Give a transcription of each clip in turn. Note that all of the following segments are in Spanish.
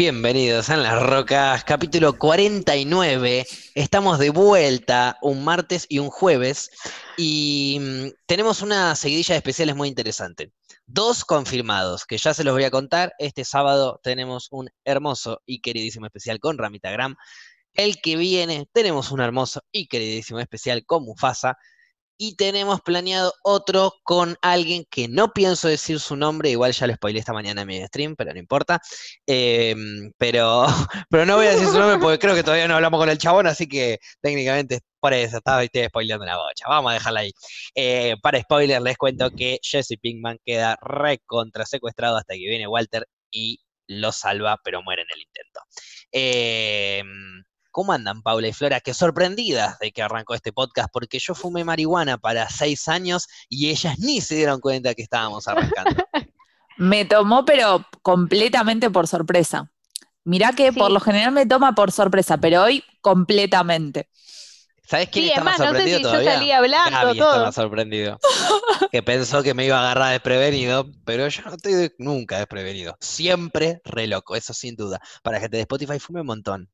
Bienvenidos a las Rocas, capítulo 49. Estamos de vuelta un martes y un jueves y mm, tenemos una seguidilla de especiales muy interesante. Dos confirmados, que ya se los voy a contar. Este sábado tenemos un hermoso y queridísimo especial con Ramitagram. El que viene tenemos un hermoso y queridísimo especial con Mufasa y tenemos planeado otro con alguien que no pienso decir su nombre, igual ya lo spoilé esta mañana en mi stream, pero no importa. Em, pero, pero no voy a decir su nombre porque creo que todavía no hablamos con el chabón, así que técnicamente por eso estaba estoy spoileando la bocha. Vamos a dejarla ahí. Eh, para spoiler, les cuento que Jesse Pinkman queda recontra secuestrado hasta que viene Walter y lo salva, pero muere en el intento. Eh, ¿Cómo andan, Paula y Flora? Qué sorprendidas de que arrancó este podcast, porque yo fumé marihuana para seis años y ellas ni se dieron cuenta que estábamos arrancando. me tomó, pero completamente por sorpresa. Mirá que por lo general me toma por sorpresa, pero hoy completamente. ¿Sabes quién está más sorprendido no sé si Yo salí hablando, Gaby todo. está más sorprendido. que pensó que me iba a agarrar desprevenido, pero yo no estoy nunca desprevenido. Siempre re loco, eso sin duda. Para gente de Spotify fume un montón.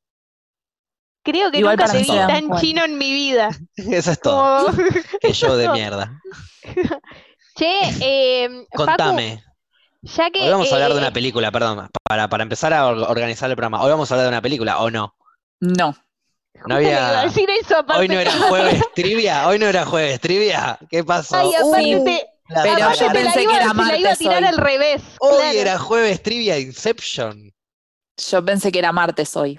Creo que Igual nunca te vi tan chino en mi vida. Eso es todo. Como- Qué show de mierda. Che, eh, Facu, Contame. ya que Hoy vamos a hablar de eh, una película, perdón, para, para empezar a or- organizar el programa. Hoy vamos a hablar de una película, ¿o no? No. No había- decir eso. Hoy no era jueves trivia, hoy no era jueves trivia. ¿Qué pasó? Ay, aparte Uh, la Pero yo la pensé iba- que era se la iba a martes tirar hoy. al revés. Hoy claro. era jueves trivia Inception. Yo pensé que era martes hoy.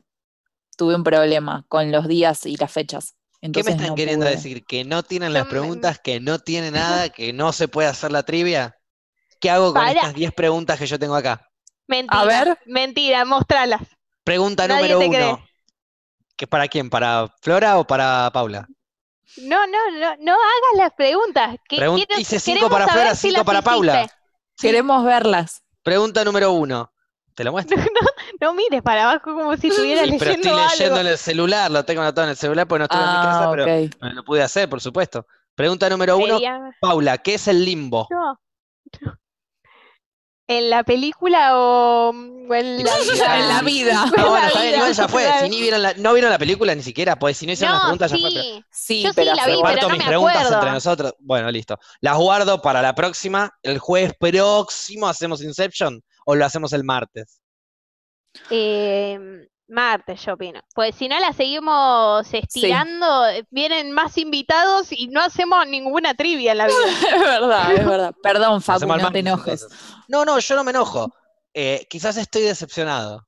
Tuve un problema con los días y las fechas. ¿Qué me están no queriendo pude. decir? ¿Que no tienen las preguntas, que no tiene nada, que no se puede hacer la trivia? ¿Qué hago con Para. estas 10 preguntas que yo tengo acá? Mentira, A ver. mentira, mostralas. Pregunta Nadie número uno. ¿Que para quién? ¿Para Flora o para Paula? No, no, no, no hagas las preguntas. que Pregun- quiero- hice cinco para Flora, cinco para Paula. Queremos verlas. Pregunta número uno. ¿Te lo muestro? No mires para abajo como si estuviera Sí, pero leyendo estoy leyendo algo. en el celular, lo tengo anotado en el celular porque no estuve en mi casa, Ah, pero lo pude hacer, por supuesto. Pregunta número uno, Sería- Paula, ¿qué es el limbo? No. ¿En la película o, o en la vida? En la vida. No, bueno, la está bien, igual ya fue. Si ni vieron la, no vieron la película ni siquiera, pues si no hicieron las No, preguntas ya fue. pero- sí. Sí, Yo sí pero la vi, pero Reparto no mis me preguntas acuerdo. entre nosotros. Bueno, listo. Las guardo para la próxima. El jueves próximo hacemos Inception o lo hacemos el martes. Eh, martes, yo opino. Pues si no la seguimos estirando, eh, vienen más invitados y no hacemos ninguna trivia en la vida. Es verdad, es verdad. Perdón, Facu, no te enojes. entonces. No, no, yo no me enojo. Eh, quizás estoy decepcionado.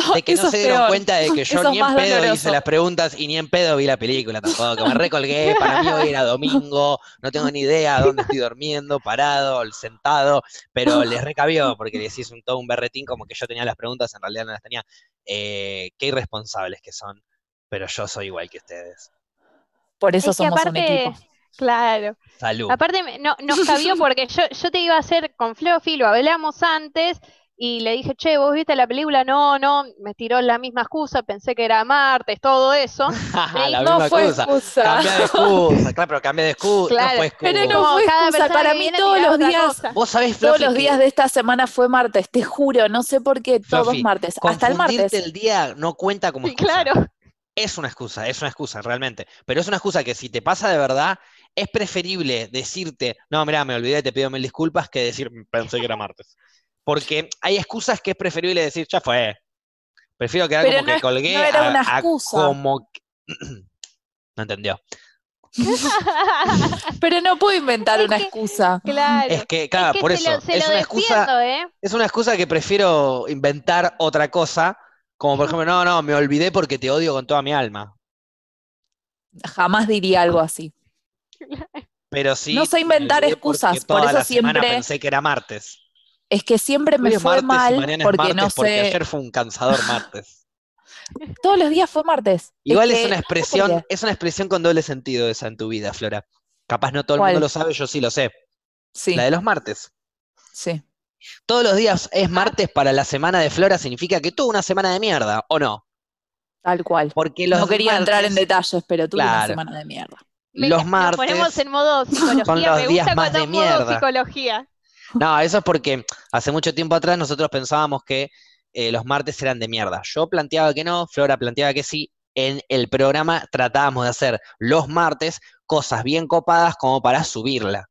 De que Eso no se dieron peor. cuenta de que yo Eso ni en pedo hice las preguntas y ni en pedo vi la película tampoco. Me recolgué, para mí hoy era domingo, no tengo ni idea dónde estoy durmiendo, parado, sentado, pero les recabió porque les hice un, todo un berretín como que yo tenía las preguntas, en realidad no las tenía. Eh, qué irresponsables que son, pero yo soy igual que ustedes. Por eso Es que somos un aparte, equipo. claro. Salud. Aparte, no, nos cabió porque yo, yo te iba a hacer con Fluffy, lo hablamos antes y le dije, che, ¿vos viste la película? No, no, me tiró la misma excusa, pensé que era martes, todo eso. la no misma fue excusa. excusa. Cambia de excusa, claro, pero cambia de excusa. Claro, no fue excusa. Pero no fue cada excusa, para mí todos los días-. Vos sabés, Todos Fluffy, los que- días de esta semana fue martes, te juro, no sé por qué todos Fluffy, martes, hasta el martes. el día no cuenta como excusa. claro. Es una excusa, es una excusa, realmente. Pero es una excusa que si te pasa de verdad, es preferible decirte, no, mirá, me olvidé, te pido mil disculpas, que decir, pensé que era martes. Porque hay excusas que es preferible decir, ya fue. Prefiero quedar Pero como no que es- colgué no era a- una a excusa. como... que- No entendió. Pero no puedo inventar Es una que- excusa. Claro. Es que, claro, Es que por se lo- eso, se es lo una excusa, ¿eh? es una excusa que prefiero inventar otra cosa, como por ejemplo, no, no, me olvidé porque te odio con toda mi alma. Jamás diría algo así. Pero sí. No sé inventar excusas, por eso siempre- pensé que era martes. Es que siempre me fue martes mal mañana es porque martes no porque sé. ayer fue un cansador martes. Todos los días fue martes. Igual es, que- una expresión, es una expresión con doble sentido esa en tu vida, Flora. Capaz no todo el ¿Cuál? mundo lo sabe, yo sí lo sé. Sí, La de los martes. sí. Todos los días es martes para la semana de Flora significa que tuvo una semana de mierda, ¿o no? Tal cual. Porque los No quería entrar en detalles, pero tuve una semana de mierda. Los Nos martes ponemos en modo psicología. son los Me días gusta más cuando de modo mierda. psicología. No, eso es porque hace mucho tiempo atrás nosotros pensábamos que eh, los martes eran de mierda. Yo planteaba que no, Flora planteaba que sí. En el programa tratábamos de hacer los martes cosas bien copadas como para subirla.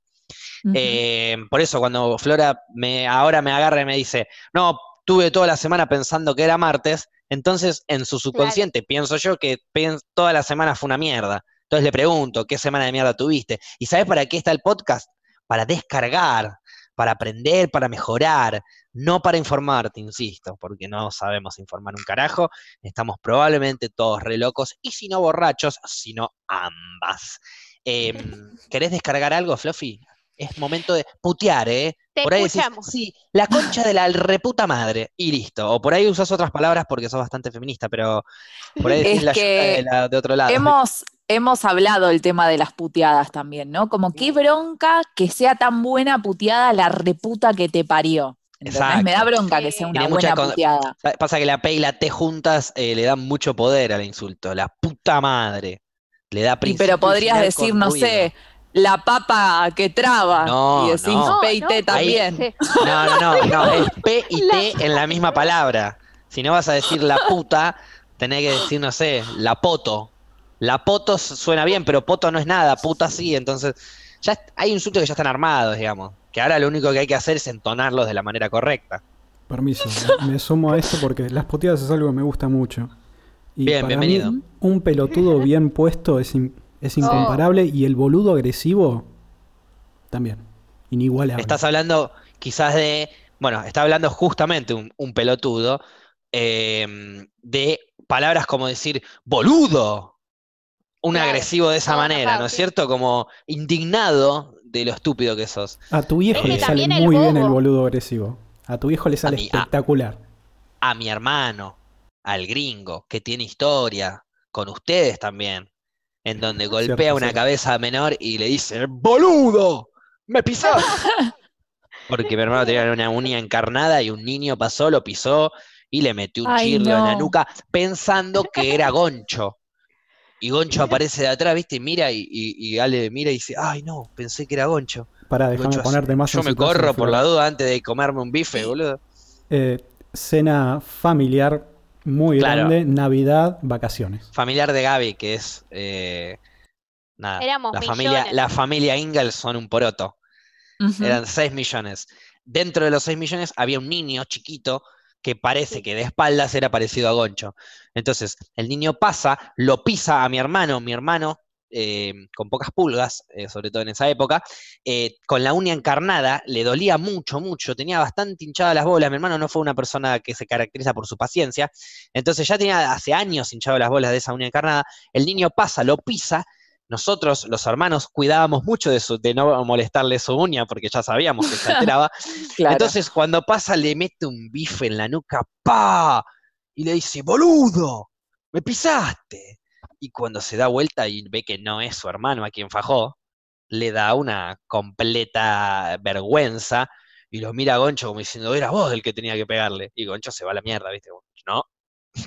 Eh, por eso cuando Flora me, ahora me agarra y me dice, no, tuve toda la semana pensando que era martes, entonces en su subconsciente pienso yo que toda la semana fue una mierda. Entonces le pregunto, ¿qué semana de mierda tuviste? ¿Y sabes para qué está el podcast? Para descargar, para aprender, para mejorar, no para informarte, insisto, porque no sabemos informar un carajo, estamos probablemente todos re locos, y si no borrachos, sino ambas. Em, ¿Querés descargar algo, Fluffy? Es momento de putear, ¿eh? Te por ahí decís, escuchamos. sí, la concha de la reputa madre, y listo. O por ahí usas otras palabras porque sos bastante feminista, pero por ahí decís Es la que de, la- de otro lado. Hemos, hemos hablado el tema de las puteadas también, ¿no? Como qué bronca que sea tan buena puteada la reputa que te parió. ¿entendés? Me da bronca que sea una Tiene mucha buena con- puteada. Sa- Pasa que la P y la T juntas eh, le dan mucho poder al insulto. La puta madre. Le da Y principio pero podrías decir, no ruido. sé, la papa que traba. No, y decís no. P y T también. No, no, no, no, es P y T en la misma palabra. Si no vas a decir la puta, tenés que decir, no sé, la poto. La poto s- suena bien, pero poto no es nada, puta sí, entonces ya hay insultos que ya están armados, digamos. Que ahora lo único que hay que hacer es entonarlos de la manera correcta. Permiso, me sumo a esto porque las puteadas es algo que me gusta mucho. Y Bien, para bienvenido. mí, un pelotudo bien puesto es, in- es incomparable y el boludo agresivo también. Inigualable. Estás hablando quizás de, bueno, está hablando justamente un, un pelotudo em, de palabras como decir boludo, un Claro, agresivo de esa manera, ¿no es sí. cierto? Como indignado de lo estúpido que sos. A tu viejo Es que le sale muy bien el boludo agresivo. A tu viejo le sale a- espectacular. A mi hermano, al gringo, que tiene historia, con ustedes también, en donde golpea Cierto, una cierto. cabeza menor y le dice, boludo, me pisás. Porque mi hermano tenía una uña encarnada y un niño pasó, lo pisó y le metió un Ay, chirlo en la nuca pensando que era Goncho. Y Goncho aparece de atrás, ¿viste? Y mira y, y, y Ale mira y dice, ay no, pensé que era Goncho. Para, déjame Goncho ponerte más Yo en me corro por la duda antes de comerme un bife, boludo. Eh, cena familiar muy Claro. grande, Navidad, vacaciones. Familiar de Gaby, que es... eh, nada, Éramos la familia, la familia Ingalls son un poroto. Eran 6 millones. Dentro de los 6 millones había un niño chiquito que parece que de espaldas era parecido a Goncho. Entonces, el niño pasa, lo pisa a mi hermano, mi hermano, eh, con pocas pulgas, eh, sobre todo en esa época, eh, con la uña encarnada, le dolía mucho, mucho, tenía bastante hinchadas las bolas. Mi hermano no fue una persona que se caracteriza por su paciencia, entonces ya tenía hace años hinchado las bolas de esa uña encarnada. El niño pasa, lo pisa. Nosotros, los hermanos, cuidábamos mucho de, su- de no molestarle su uña porque ya sabíamos que se alteraba. Claro. Entonces, cuando pasa, le mete un bife en la nuca, ¡pa! Y le dice, boludo, me pisaste. Y cuando se da vuelta y ve que no es su hermano a quien fajó, le da una completa vergüenza y lo mira a Goncho como diciendo, era vos el que tenía que pegarle. Y Goncho se va a la mierda, ¿viste? No,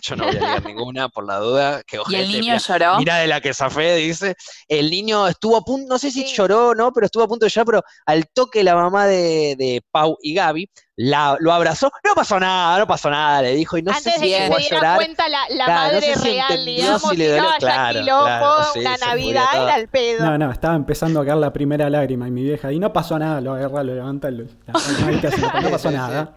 yo no voy a ligar ninguna por la duda. Que y ojete, el niño lloró. Mira de la que zafé, dice. El niño estuvo a punto, no sé si Sí. lloró o no, pero estuvo a punto de llorar, pero al toque la mamá de, de Pau y Gaby la, lo abrazó. No pasó nada, no pasó nada, le dijo, y no Antes sé de si que llegó se a diera llorar. cuenta la, la Claro, no madre sé si real, entendió digamos, si le si no dolió, haya claro, quilombo, claro, sí, una Navidad era el pedo. No, no, estaba empezando a caer la primera lágrima y mi vieja, y no pasó nada, lo agarra, lo levanta, lo, la- no pasó sí, nada.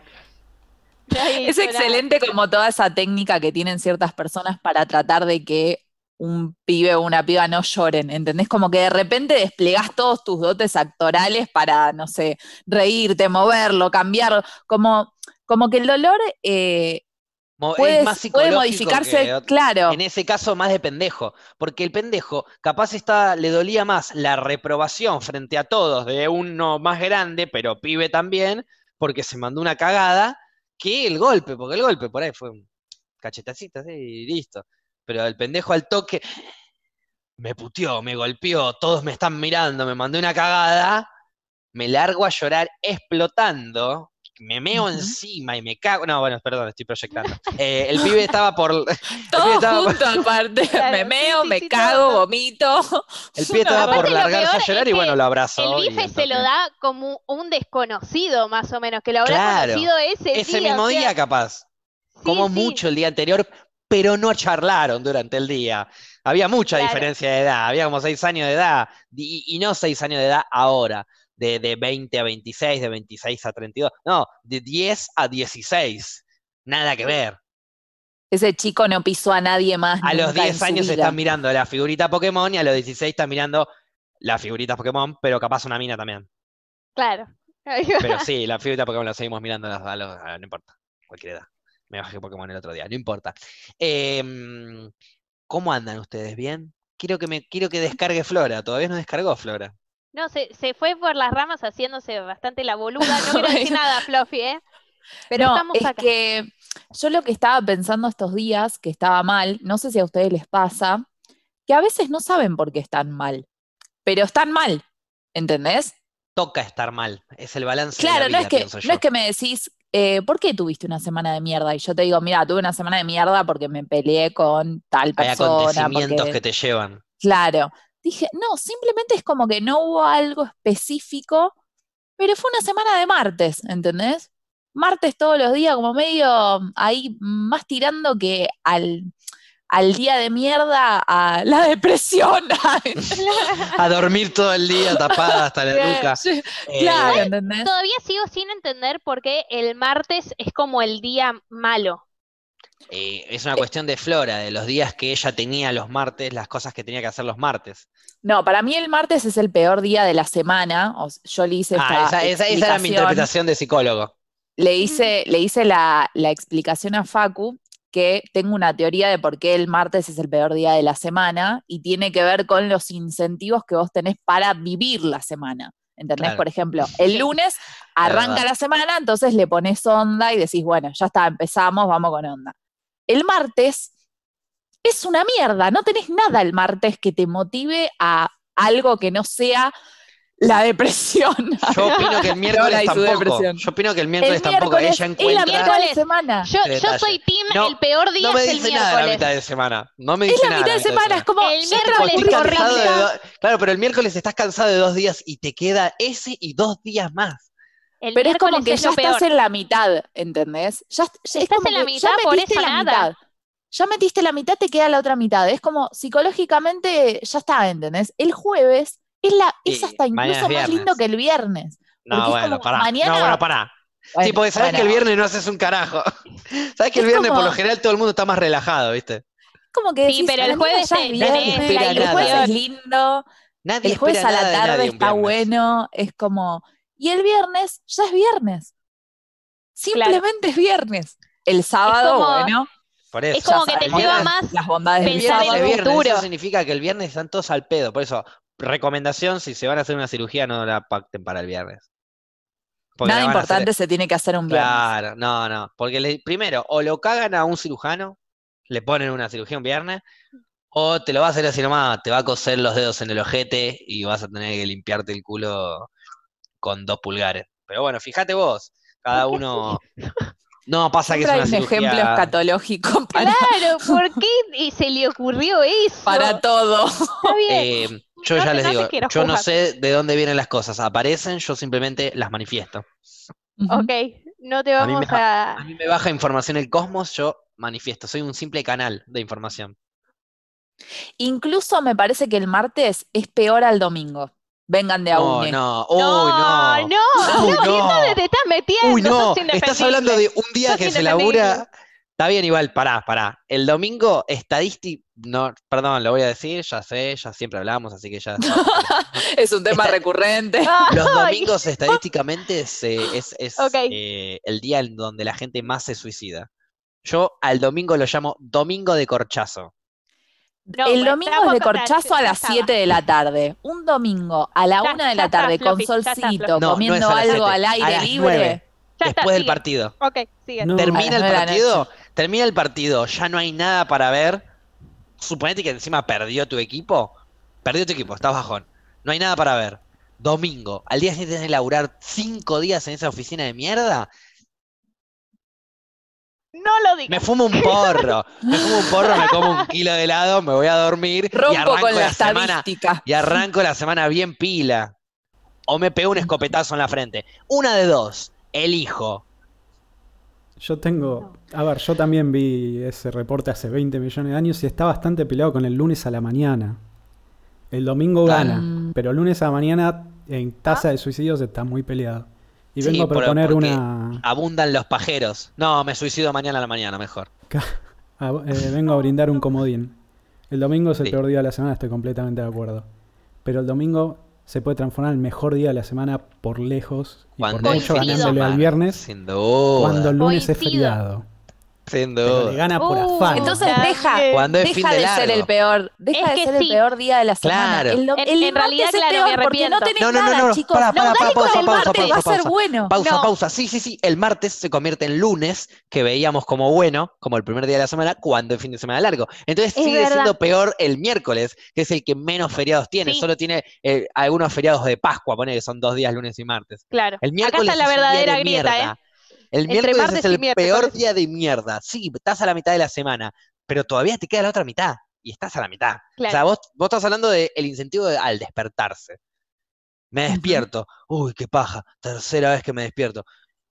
Es excelente como toda esa técnica que tienen ciertas personas para tratar de que un pibe o una piba no lloren, ¿entendés? Como que de repente desplegás todos tus dotes actorales para, no sé, reírte, moverlo, cambiarlo, como, como que el dolor eh, Mo- puede, es más puede psicológico modificarse, que claro, En ese caso, más de pendejo, porque el pendejo capaz está, le dolía más la reprobación frente a todos de uno más grande, pero pibe también, porque se mandó una cagada, el golpe, porque el golpe por ahí fue un cachetacito así y listo. Pero el pendejo al toque me puteó, me golpeó, todos me están mirando, me mandó una cagada, me largo a llorar explotando. Me meo encima y me cago. No, bueno, perdón, estoy proyectando. Eh, el pibe estaba por. Todo estaba, junto aparte, Claro, me meo, sí, me sí, cago, todo. vomito. el pibe estaba por largarse a llorar es y bueno, lo abrazó. El bife se lo da como un desconocido, más o menos, que lo habrá Claro, conocido ese, Ese día. mismo o sea, día, capaz. como mucho el día anterior, pero no charlaron durante el día. Había mucha Claro. diferencia de edad, había como seis años de edad, y, y no seis años de edad ahora, de, de 20 a 26, de 26 a 32, no, de 10 a 16, nada que ver. Ese chico no pisó a nadie más. A los nunca en 10 su años vida. están mirando la figurita Pokémon y a los 16 están mirando las figuritas Pokémon, pero capaz una mina también. Claro. Pero sí, la figurita Pokémon la seguimos mirando a los- a los- a- no importa, cualquier edad. Me bajé Pokémon el otro día, no importa. Em, ¿cómo andan ustedes? ¿Bien? Quiero que me quiero que descargue Flora, todavía no descargó Flora. No, se, se fue por las ramas haciéndose bastante la boluda. No quiero decir nada, Fluffy, ¿eh? Pero no, estamos es acá. que yo lo que estaba pensando estos días, que estaba mal, no sé si a ustedes les pasa, que a veces no saben por qué están mal, pero están mal, ¿entendés? Toca estar mal, es el balance de la Claro, no vida, es que, no es que me decís, eh, ¿por qué tuviste una semana de mierda? Y yo te digo, mira, tuve una semana de mierda porque me peleé con tal Hay persona. acontecimientos porque- que te llevan. Claro. Dije, no, simplemente es como que no hubo algo específico, pero fue una semana de martes, ¿entendés? Martes todos los días, como medio ahí más tirando que al, al día de mierda a la depresión. A dormir todo el día tapada hasta la nuca. Sí, Eh, claro, ¿entendés? Todavía sigo sin entender por qué el martes es como el día malo. Eh, es una cuestión de Flora, de los días que ella tenía los martes, las cosas que tenía que hacer los martes. No, para mí el martes es el peor día de la semana. yo le hice Ah, esta esa, esa- esa era mi interpretación de psicólogo. le hice, le hice la, la explicación a Facu que tengo una teoría de por qué el martes es el peor día de la semana y tiene que ver con los incentivos que vos tenés para vivir la semana. ¿Entendés? Claro. Por ejemplo, el lunes arranca verdad. la semana, entonces le pones onda y decís, bueno, ya está, empezamos, vamos con onda. El martes es una mierda, no tenés nada el martes que te motive a algo que no sea la depresión. Yo opino que el miércoles y su tampoco. depresión. Yo opino que el El miércoles tampoco. miércoles Ella es la encuentra. mitad de Miércoles. semana. Yo, soy No, el peor día No me es el dice nada la miércoles. mitad de semana. No me Es dice la nada. mitad de mitad semana, es como El miércoles horrible. cansado de la do- Claro, pero el miércoles estás cansado de dos días y te queda ese y dos días más. El Pero es como que ya estás peor. en la mitad, ¿entendés? Ya, ya es Estás en la mitad, ya por eso la nada. mitad. Ya metiste la mitad, te queda la otra mitad. Es como psicológicamente ya está, ¿entendés? El jueves es, la, es hasta incluso es más lindo que el viernes. No, bueno, pará. mañana- No, bueno, pará. sí, Bueno, porque sabes que el viernes no haces un carajo. sabes que el Es viernes por lo general todo el mundo está más relajado, ¿viste? como que Sí, decís, pero el jueves es viernes, el jueves nada. es lindo, Nadie el jueves a la tarde está bueno, es como. Y el viernes ya es viernes. Simplemente es viernes. El sábado, como- bueno, Por eso. Es como que te lleva más las bondades del el viernes, eso significa que el viernes están todos al pedo. Por eso, recomendación, si se van a hacer una cirugía, no la pacten para el viernes. Porque Nada hacer- importante se tiene que hacer un viernes. Claro, no, no. Porque le- primero, o lo cagan a un cirujano, le ponen una cirugía un viernes, o te lo va a hacer así nomás, te va a coser los dedos en el ojete y vas a tener que limpiarte el culo con dos pulgares. Pero bueno, fíjate vos, cada ¿Por qué uno. No pasa que es una un ejemplo escatológico para, Claro, ¿por qué se le ocurrió eso? para todo. Está bien. Eh, yo No ya les no digo, yo no sé de dónde vienen las cosas. Aparecen, yo simplemente las manifiesto. Ok, no te A mí vamos me a... A mí me baja información el cosmos, yo manifiesto. Soy un simple canal de información. Incluso me parece que el martes es peor al domingo. Vengan de a No, no, uy, no, no. no, Uy, no, ¿y no. dónde te estás metiendo? Uy, no, estás hablando de un día que se labura. Está bien, igual, pará, pará. El domingo, estadística, no, perdón, lo voy a decir, ya sé, ya siempre hablamos, así que ya. Es un tema recurrente. Los domingos estadísticamente es, eh, es, es, Ok. eh, el día en donde la gente más se suicida. Yo al domingo lo llamo domingo de corchazo. No, el domingo es de corchazo a las estaba. 7 de la tarde. Un domingo a la Ya- 1 de la está, tarde con solcito, No, no es comiendo algo 7, al aire libre. 9, Ya está, después del sigue. partido. Ok, sigue. No. Termina el partido, termina el partido, ya no hay nada para ver. Suponete que encima perdió tu equipo. Perdió tu equipo, estás bajón. No hay nada para ver. Domingo, al día siguiente tenés que laburar cinco días en esa oficina de mierda. No lo digas. Me fumo un porro. Me fumo un porro, me como un kilo de helado, me voy a dormir y Rompo arranco con la la semana. Y arranco la semana bien pila. O me pego un escopetazo en la frente. Una de dos. Elijo. Yo tengo. A ver, yo también vi ese reporte hace 20 millones de años y está bastante peleado con el lunes a la mañana. El domingo gana, pero el lunes a la mañana en tasa de suicidios está muy peleado. Y Sí, vengo a proponer una. Abundan los pajeros. No, me suicido mañana a la mañana, mejor. eh, vengo a brindar un comodín. El domingo es el Sí. peor día de la semana, estoy completamente de acuerdo. Pero el domingo se puede transformar en el mejor día de la semana por lejos y Cuando por mucho ganándole al viernes. Sin duda. Cuando el lunes es feriado. Sin Pero le duda. gana por Uh, afán. Entonces deja, Cuando es deja fin de de ser el peor, deja Es de ser el peor día de la semana. Claro. El, En- el realidad, es claro, me peor porque no tenés No, no, no, nada, no, chicos. para, para, no, para, con pausa, el pausa, martes, pausa, va a ser pausa. bueno. Pausa, No. pausa. Sí, sí, sí. El martes se convierte en lunes, que veíamos como bueno, como el primer día de la semana, cuando es fin de semana largo. Entonces Es sigue verdad. siendo peor el miércoles, que es el que menos feriados tiene. Sí. Solo tiene eh, algunos feriados de Pascua, pone que son dos días, lunes y martes. Claro. El Acá miércoles está la verdadera de grieta. ¿eh? El Entre miércoles es el miércoles. peor día de mierda. Sí, estás a la mitad de la semana, pero todavía te queda la otra mitad y estás a la mitad. O sea, Claro. vos, vos estás hablando del incentivo de- al despertarse. Me despierto. Uy, qué paja. Tercera vez que me despierto.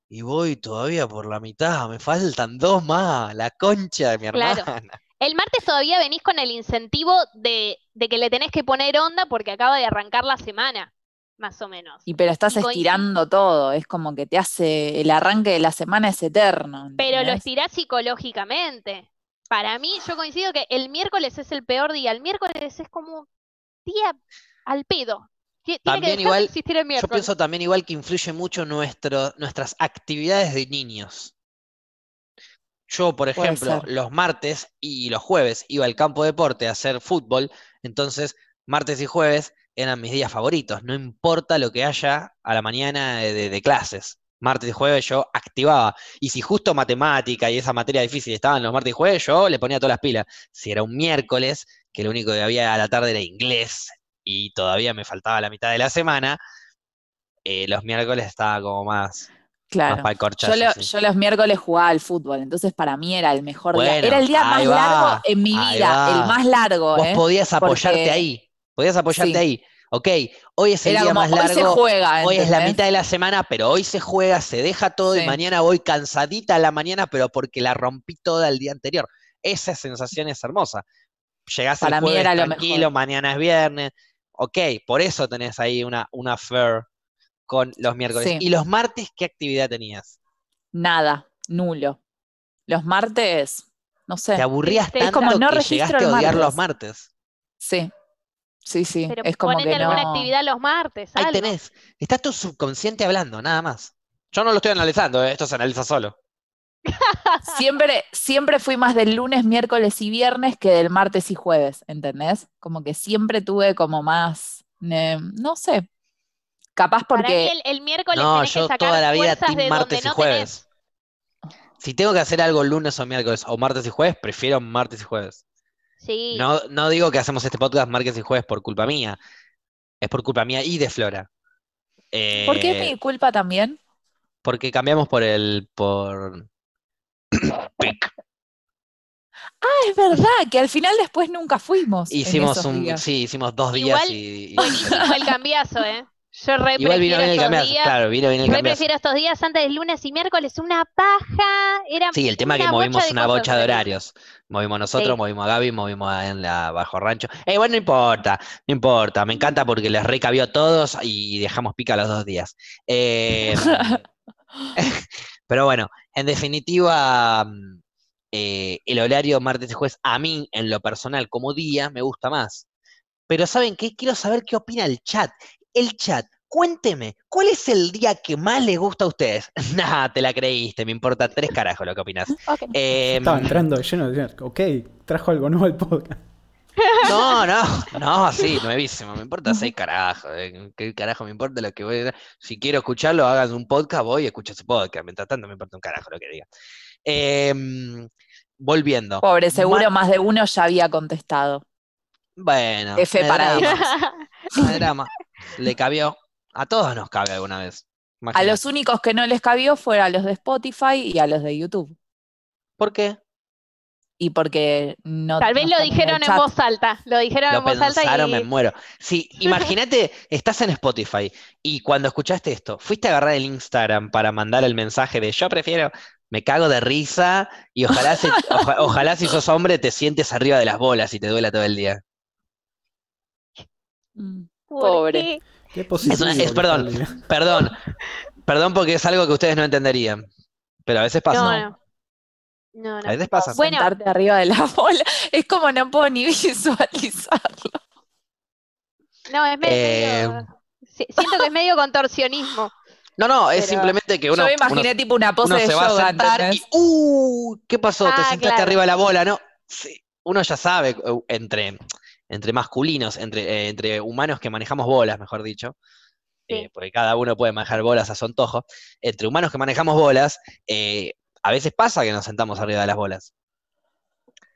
Y voy todavía por la mitad. Me faltan dos más. La concha de mi Claro. hermana. El martes todavía venís con el incentivo de, de que le tenés que poner onda porque acaba de arrancar la semana, más o menos. Y pero estás Y estirando todo, es como que te hace, el arranque de la semana es eterno. Pero lo estirás psicológicamente. Para mí, yo coincido que el miércoles es el peor día. El miércoles es como un día al pedo. Ti- Tiene que También de igual, existir el Yo miércoles. pienso también igual que influye mucho nuestro, nuestras actividades de niños. Yo, por ejemplo, los martes y los jueves iba al campo de deporte a hacer fútbol, entonces martes y jueves eran mis días favoritos, no importa lo que haya a la mañana de, de- de clases. Martes y jueves yo activaba. Y si justo matemática y esa materia difícil estaban los martes y jueves, yo le ponía todas las pilas. Si era un miércoles, que lo único que había a la tarde era inglés y todavía me faltaba la mitad de la semana, eh, los miércoles estaba como más, Claro. para el Yo, corchazo, lo- sí. yo los miércoles jugaba al fútbol, entonces para mí era el mejor día. Era el día más largo en mi vida, va. el más largo, Vos ¿eh? podías apoyarte Porque- ahí, podías apoyarte Sí. ahí. Ok, hoy es el Era día como, más hoy se largo, juega, hoy es la mitad de la semana, pero hoy se juega, se deja todo y mañana voy cansadita a la mañana, pero porque la rompí toda el día anterior. Esa sensación es hermosa. Llegás Para el mí jueves era lo tranquilo, mejor. mañana es viernes. Ok, por eso tenés ahí una, una affair con los miércoles. Sí. ¿Y los martes qué actividad tenías? Nada, nulo. Los martes, no sé. Te aburrías. Es tanto como no que llegaste a odiar los martes. Sí, sí, sí. Pero es como ponete que alguna no. actividad los martes, Ahí algo. tenés. Está tu subconsciente hablando, nada más. Yo no lo estoy analizando, eh, esto se analiza solo. Siempre, siempre fui más del lunes, miércoles y viernes que del martes y jueves, ¿entendés? Como que siempre tuve como más, eh, no sé, capaz Para mí porque el, el miércoles No, tenés que yo sacar toda la vida team martes y no jueves. tenés. Si tengo que hacer algo lunes o miércoles o martes y jueves, prefiero martes y jueves. Sí. No, no digo que hacemos este podcast martes y jueves por culpa mía. Es por culpa mía y de Flora. ¿por qué Eh, es mi culpa también? Porque cambiamos por el. por. Pic. Ah, es verdad, que al final después nunca fuimos. en Hicimos esos un. días. Sí, hicimos dos días Igual, y. y- Buenísimo el cambiazo, ¿eh? Yo re Igual vino prefiero bien el estos cambiazo, días. claro, vino bien el Re cambiazo. prefiero estos días antes del lunes y miércoles, una paja. Era Sí, el tema es que movimos una bocha de horarios. Movimos nosotros, Sí. movimos a Gaby, movimos a- en la Bajo Rancho. Eh, bueno, no importa, no importa. Me encanta porque les recabió a todos y dejamos pica los dos días. Eh, pero bueno, en definitiva, mm, eh, el horario martes y jueves, a mí, en lo personal, como día, me gusta más. Pero ¿saben qué? Quiero saber qué opina el chat. El chat, cuénteme, ¿cuál es el día que más les gusta a ustedes? Nah, te la creíste, me importa tres carajos lo que opinas. Eh, Estaba entrando lleno de. Ok, trajo algo nuevo al podcast. no, no, no, sí, nuevísimo, me importa seis carajos. eh, ¿Qué carajo me importa lo que voy a Si quiero escucharlo, hagan un podcast, voy y escucho ese podcast. Mientras tanto, me importa un carajo lo que diga. Em, volviendo. Pobre, seguro Ma- más de uno ya había contestado. Bueno, F para drama, drama. Le cabió. A todos nos cabe alguna vez. A los únicos que no les cabió fueron a los de Spotify y a los de YouTube. ¿Por qué? Y porque no. Tal vez no lo en dijeron en chat. voz alta. Lo dijeron Lo en voz alta pensaron, y. me muero. Sí, imagínate, estás en Spotify y cuando escuchaste esto, fuiste a agarrar el Instagram para mandar el mensaje de yo prefiero. Me cago de risa y ojalá, oja- ojalá si sos hombre te sientes arriba de las bolas y te duela todo el día. Mm. ¿Por Pobre. Qué? Qué positivo es- perdón. Perdón, perdón porque es algo que ustedes no entenderían, pero a veces pasa. No, no. No, no. A veces pasa. Bueno. Sentarte arriba de la bola. Es como no puedo ni visualizarlo. No, es medio. Eh, si- Siento que es medio contorsionismo. No, no, es simplemente que uno, Yo me imaginé uno- tipo una pose uno de se va a sentar y. ¡uh! ¿Qué pasó? Te Ah, sentaste claro. arriba de la bola, ¿no? Sí, uno ya sabe, eh, entre, entre masculinos, entre, eh, entre humanos que manejamos bolas, mejor dicho, Sí. eh, porque cada uno puede manejar bolas a su antojo, entre humanos que manejamos bolas, eh, a veces pasa que nos sentamos arriba de las bolas.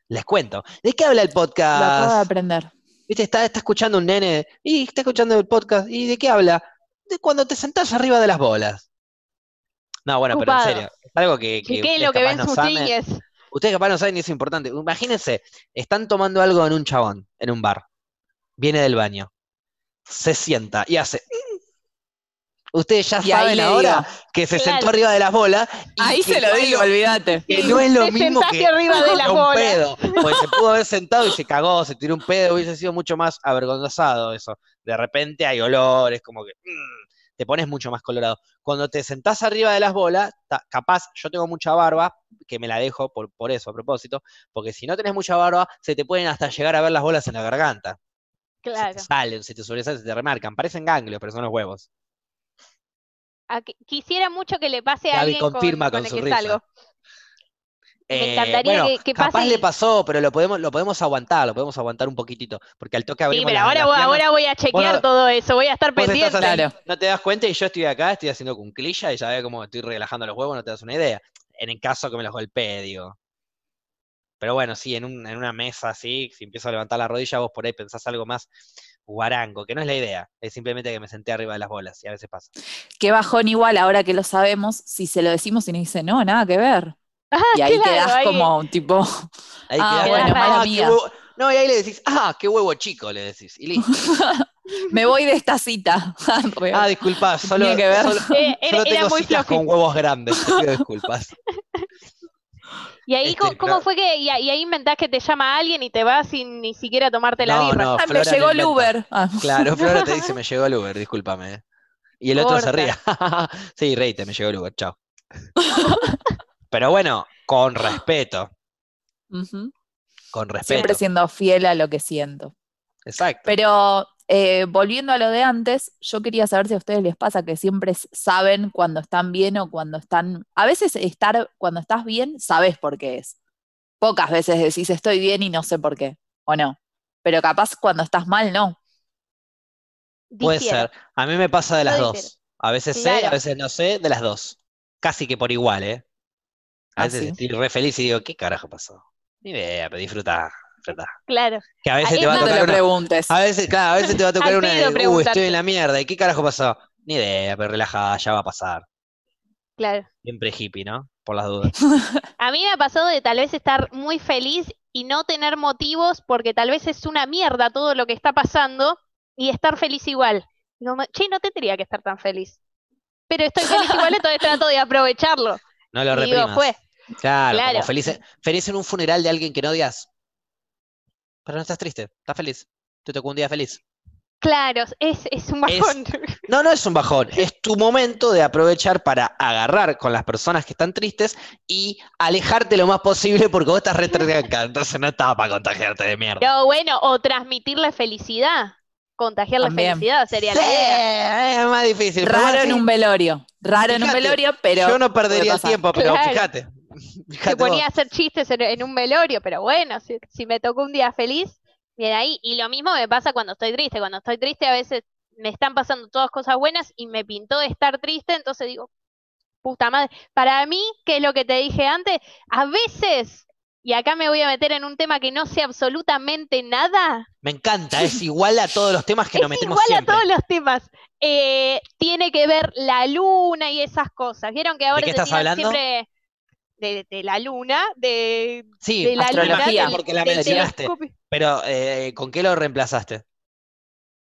Les cuento. ¿De qué habla el Lo acabo de podcast? aprender. ¿Viste? Está, está escuchando un nene y está escuchando el podcast. ¿Y de qué habla? De cuando te sentás arriba de las bolas. No, bueno, pero en serio. Es algo que, que Chiqué ustedes lo que ven sus niñes. Ustedes capaz no saben y eso es importante. Imagínense, están tomando algo en un chabón, en un bar. Viene del baño. Se sienta y hace. Ustedes ya Y saben ahora digo. que se Claro. sentó arriba de las bolas. y Ahí se lo digo, olvídate. que no es lo mismo que arriba de las un bolas. pedo. Porque se pudo haber sentado y se cagó, se tiró un pedo, hubiese sido mucho más avergonzado eso. De repente hay olores, como que mm, te pones mucho más colorado. Cuando te sentás arriba de las bolas, ta- capaz, yo tengo mucha barba, que me la dejo por, por eso, a propósito, porque si no tenés mucha barba, se te pueden hasta llegar a ver las bolas en la garganta. Se Claro. te salen, se te sobresalen, se te remarcan. Parecen ganglios, pero son los huevos. Quisiera mucho que le pase a Gaby alguien con, confirma con con el su que risa. salgo. Me Eh, encantaría bueno, que- que capaz pase le pasó, pero lo podemos, lo podemos aguantar, lo podemos aguantar un poquitito, porque al toque Sí, abrimos pero las- ahora, las voy- piernas, ahora voy a chequear todo eso, voy a estar pendiente. así, Claro. no te das cuenta y yo estoy acá, estoy haciendo cunclilla y ya ve cómo estoy relajando los huevos, no te das una idea. En el caso que me los golpee, digo. Pero bueno, sí, en, un- en una mesa así, si empiezo a levantar la rodilla, vos por ahí pensás algo más guarango, que no es la idea, es simplemente que me senté arriba de las bolas y a veces pasa. Qué bajón igual, ahora que lo sabemos, si se lo decimos y nos dice, no, nada que ver. Ah, Y ahí claro, quedás ahí- como, tipo, Ahí Ah, quedás, bueno, mala "Ah, qué mía". huevo". No, y ahí le decís, ah, qué huevo chico, le decís. Y listo. me voy de esta cita. Ah, disculpa, solo, que ver. solo, Eh, era, solo era tengo muy citas con huevos grandes, te pido disculpas. Y ahí, Este, ¿cómo, fue que, y, y ahí inventás que te llama alguien y te vas sin ni siquiera tomarte la No, birra? no, Ah, me llegó el. Uber. Ah, Claro, Flora te dice, me llegó el Uber, discúlpame. eh". Y el otro se ría. sí, reíte, me llegó el Uber, chao. Pero bueno, con respeto, con respeto. Siempre siendo fiel a lo que siento. Exacto. Pero eh, volviendo a lo de antes, yo quería saber si a ustedes les pasa que siempre saben cuando están bien o cuando están. A veces estar, cuando estás bien, sabes por qué es. Pocas veces decís estoy bien y no sé por qué, o no. Pero capaz cuando estás mal, no. Puede Difiero. ser. A mí me pasa de las Yo dos. difiero. A veces sé, a veces no sé, de las dos. Casi que por igual, ¿eh? A Ah, veces sí. estoy re feliz y digo, ¿qué carajo pasó? Ni idea, pero disfruta, disfruta. Claro. Que a veces Ahí te va a es No te tocar lo una, preguntes. A veces, claro, a veces te va a tocar una de, uh, estoy en la mierda, ¿y qué carajo pasó? Ni idea, pero relajada, ya va a pasar. Claro. Siempre hippie, ¿no? Por las dudas. A mí me ha pasado de tal vez estar muy feliz y no tener motivos porque tal vez es una mierda todo lo que está pasando y estar feliz igual. Digo, "Ma- che, no tendría que estar tan feliz. Pero estoy feliz igual, entonces trato de aprovecharlo. No lo Y digo, reprimas. fue. Claro, como Claro. feliz, feliz en un funeral de alguien que no odias. Pero no estás triste, estás feliz. Te tocó un día feliz. Claro, es, es un Es- bajón. No, no es un bajón, es tu momento de aprovechar para agarrar con las personas que están tristes y alejarte lo más posible porque vos estás retranca, entonces no estaba para contagiarte de mierda. No, bueno, o transmitirle felicidad. Contagiarle También. felicidad sería la Sí, idea. es más difícil. Raro en un velorio. Raro en un velorio, pero. Yo no perdería el tiempo, pero Claro. fíjate. Se ponía a hacer chistes en, en un velorio, pero bueno, si, si me tocó un día feliz, bien ahí. Y lo mismo me pasa cuando estoy triste. Cuando estoy triste a veces me están pasando todas cosas buenas y me pintó de estar triste, entonces digo, puta madre. Para mí, que es lo que te dije antes, a veces, y acá me voy a meter en un tema que no sé absolutamente nada, Me encanta, es igual a todos los temas que nos es metemos igual siempre. a todos los temas. Eh, tiene que ver la luna y esas cosas. ¿Vieron que ahora qué estás hablando? siempre de, de la luna, de, Sí, de la astrología, luna, del- porque la mencionaste. Pero, eh, ¿con qué lo reemplazaste?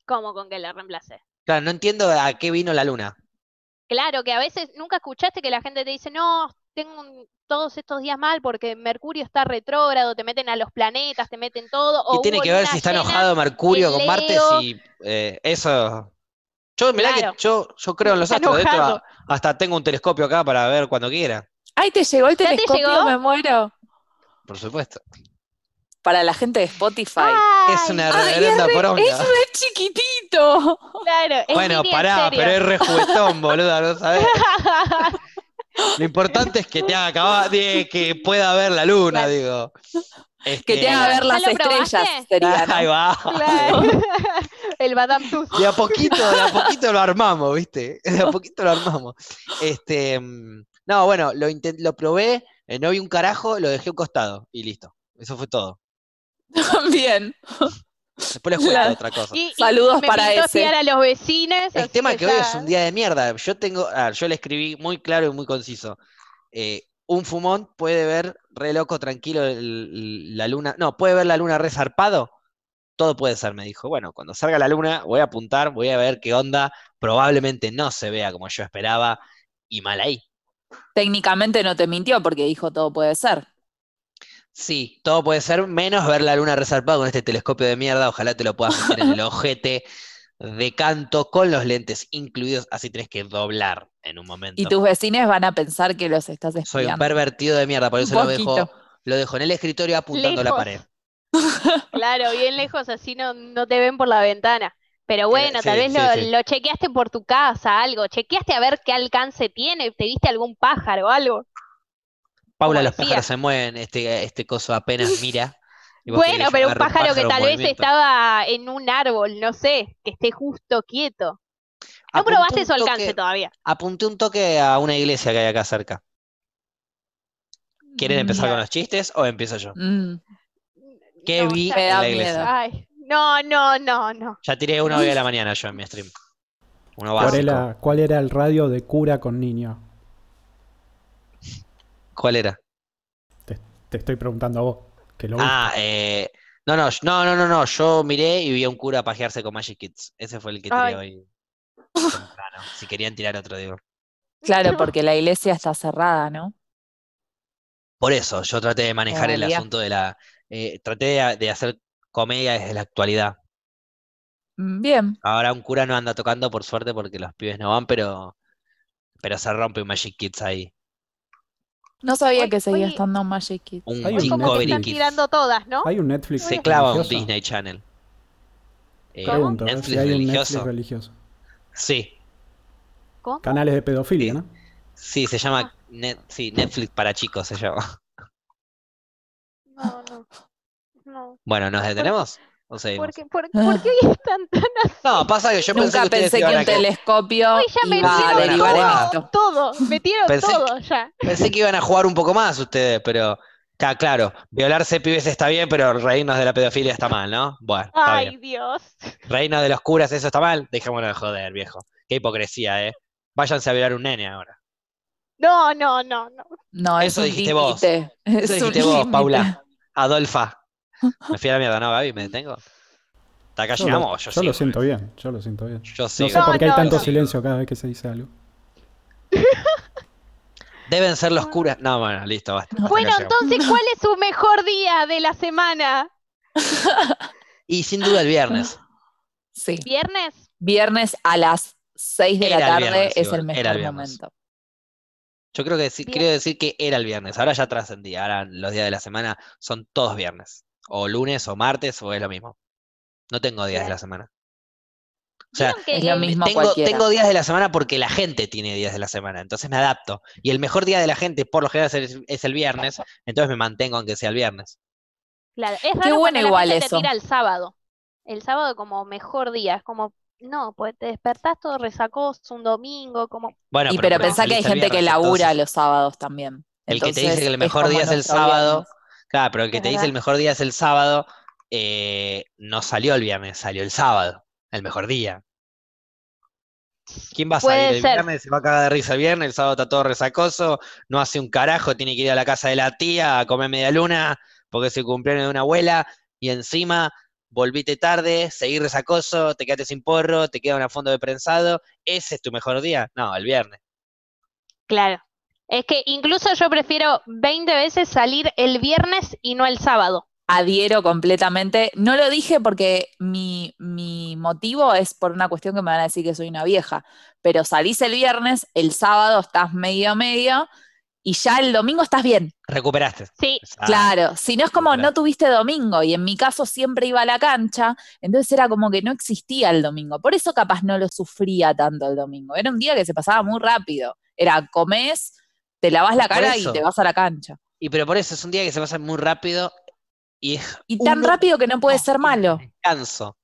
¿Cómo con que la reemplacé? Claro, no entiendo a qué vino la luna. Claro, que a veces nunca escuchaste que la gente te dice, no, tengo un- todos estos días mal porque Mercurio está retrógrado, te meten a los planetas, te meten todo. Y o tiene que ver si está enojado Mercurio con Marte y eh, eso. Yo, mirá Claro. que yo, yo creo en los astros, de hecho, hasta tengo un telescopio acá para ver cuando quiera, Ay, te llegó el ¿Ya te telescopio, llegó? me muero. por supuesto. Para la gente de Spotify. Es una Ay, reverenda es re- poronga. es re chiquitito. Claro, es Bueno, pará, serio. pero es re juguetón, boluda, ¿no sabés? Lo importante es que te haga acabar, de que pueda ver la luna, Claro. digo. Que Este, te haga ver ¿Ya las estrellas, sería, ¿no? Ahí va. Claro. El Madame Tussauds. De a poquito, de a poquito lo armamos, ¿viste? De a poquito lo armamos. Este, mm, no, bueno, lo, intent- lo probé, eh, no vi un carajo, lo dejé a un costado y listo. Eso fue todo. Bien. Después les cuento La- otra cosa. Y- y Saludos me para ese. a los vecinos. El tema que hoy ya- es un día de mierda. Yo tengo, ah, yo le escribí muy claro y muy conciso. Eh, un fumón puede ver re loco, tranquilo, el- la luna. No, puede ver la luna re zarpado. Todo puede ser, me dijo. Bueno, cuando salga la luna, voy a apuntar, voy a ver qué onda. Probablemente no se vea como yo esperaba. Y mal ahí. Técnicamente no te mintió porque dijo todo puede ser. Sí, todo puede ser, menos ver la luna resarpada con este telescopio de mierda. Ojalá te lo puedas meter en el ojete de canto con los lentes incluidos, así tenés que doblar en un momento. Y tus vecinos van a pensar que los estás Soy un espiando. pervertido de mierda, por eso lo dejo, lo dejo en el escritorio apuntando a la Lejos. pared. Claro, bien lejos, así no, no te ven por la ventana. Pero bueno, tal vez sí, lo, sí. lo chequeaste por tu casa, algo. Chequeaste a ver qué alcance tiene. ¿Te viste algún pájaro o algo? Paula, los decía. pájaros se mueven, este, este coso apenas mira. Bueno, pero un pájaro que tal vez estaba en un árbol, no sé, que esté justo quieto. No Apunté probaste su alcance toque- todavía. Apunté un toque a una iglesia que hay acá cerca. ¿Quieren Mm, empezar con los chistes o empiezo yo? mm. ¿Qué No, vi en da la iglesia? miedo. Ay, no, no, no, no. Ya tiré uno hoy a la mañana yo en mi stream. Uno ¿Cuál básico. era, ¿Cuál era el radio de cura con niño? ¿Cuál era? Te, te estoy preguntando a vos. Que lo Ah, eh, no, no, no, no, no, no, yo miré y vi a un cura pajearse con Magic Kids. Ese fue el que tiré Ay. hoy temprano. Si querían tirar otro, digo. Claro, porque la iglesia está cerrada, ¿no? Por eso, yo traté de manejar el asunto de la. eh, traté de, de hacer comedia desde la actualidad. Mm, Bien. Ahora un cura no anda tocando, por suerte, porque los pibes no van, pero. Pero se rompe un Magic Kids ahí. No sabía Hoy- que seguía hoy- estando Magic Kids. Un Hay como que están Kids. tirando todas, ¿no? Hay un Netflix Se clava un. Disney Channel. Eh, Pregunto, ¿eh? Netflix si hay un religioso. Netflix religioso. Sí, ¿Cómo? Canales de pedofilia, Sí. ¿no? sí, se llama Net- sí, Netflix para chicos se llama. No, no. No. Bueno, ¿nos detenemos? ¿O seguimos? ¿Por qué, por, por qué hoy están tan No, pasa que yo pensé Nunca que pensé que iban a un que- telescopio Hoy ya me iba a metieron derivar en todo. esto. todo? Metieron Pensé todo ya. Pensé que iban a jugar un poco más ustedes, pero ca- claro, violarse pibes está bien, pero reírnos de la pedofilia está mal, ¿no? Bueno, está Ay, bien. Dios. Reírnos de los curas, eso está mal. Dejémonos de joder, viejo. Qué hipocresía, ¿eh? Váyanse a violar un nene ahora. No, no, no, no. No, es Eso un dijiste vos. Es Eso un dijiste vos. Paula. Adolfa. Me fui a la mierda, ¿no, Gaby? ¿Me detengo? ¿Hasta acá Yo, llegamos? lo, o yo yo lo siento bien, yo lo siento bien. Yo No sé por qué hay tanto silencio cada vez que se dice algo. Deben ser los curas. No, bueno, listo, basta. Bueno, entonces, ¿cuál es su mejor día de la semana? Y sin duda el viernes. Sí. ¿Viernes? Viernes a las 6 de la el tarde viernes, es igual, el mejor el momento. Yo creo que sí, quiero decir que era el viernes. Ahora ya trascendí. Ahora los días de la semana son todos viernes. O lunes o martes o es lo mismo. No tengo días de la semana. O sea, ¿Vieron que es lo mismo tengo, días de la semana porque la gente tiene días de la semana. Entonces me adapto. Y el mejor día de la gente por lo general es el, es el viernes. Entonces me mantengo aunque sea el viernes. Claro, es raro bueno cuando la igual gente eso. te tira el sábado. El sábado como mejor día, es como, no, pues te despertás todo resacoso un domingo, como, Bueno, y pero pero pensá que hay gente que labura entonces- los sábados también. El que te dice que el mejor día es el sábado. viernes. Claro, pero el que Es te dice el mejor día es el sábado, eh, no salió el viernes, salió el sábado, el mejor día. ¿Quién va a Puede salir el ser. viernes? Se va a cagar de risa el viernes, el sábado está todo resacoso, no hace un carajo, tiene que ir a la casa de la tía a comer media luna porque es el cumpleaños de una abuela y encima volviste tarde, seguís resacoso, te quedaste sin porro, te queda un fondo de prensado. ¿Ese es tu mejor día? No, el viernes. claro. Es que incluso yo prefiero 20 veces salir el viernes y no el sábado. Adhiero completamente. No lo dije porque mi, mi motivo es por una cuestión que me van a decir que soy una vieja, pero salís el viernes, el sábado estás medio a medio y ya el domingo estás bien. Recuperaste. Sí, Ah, Claro, si no es como no tuviste domingo y en mi caso siempre iba a la cancha, entonces era como que no existía el domingo. Por eso capaz no lo sufría tanto el domingo. Era un día que se pasaba muy rápido. Era comés, te lavas la cara y te vas a la cancha. Y pero por eso es un día que se pasa muy rápido y es Y tan uno rápido que no puede ser malo. Descanso.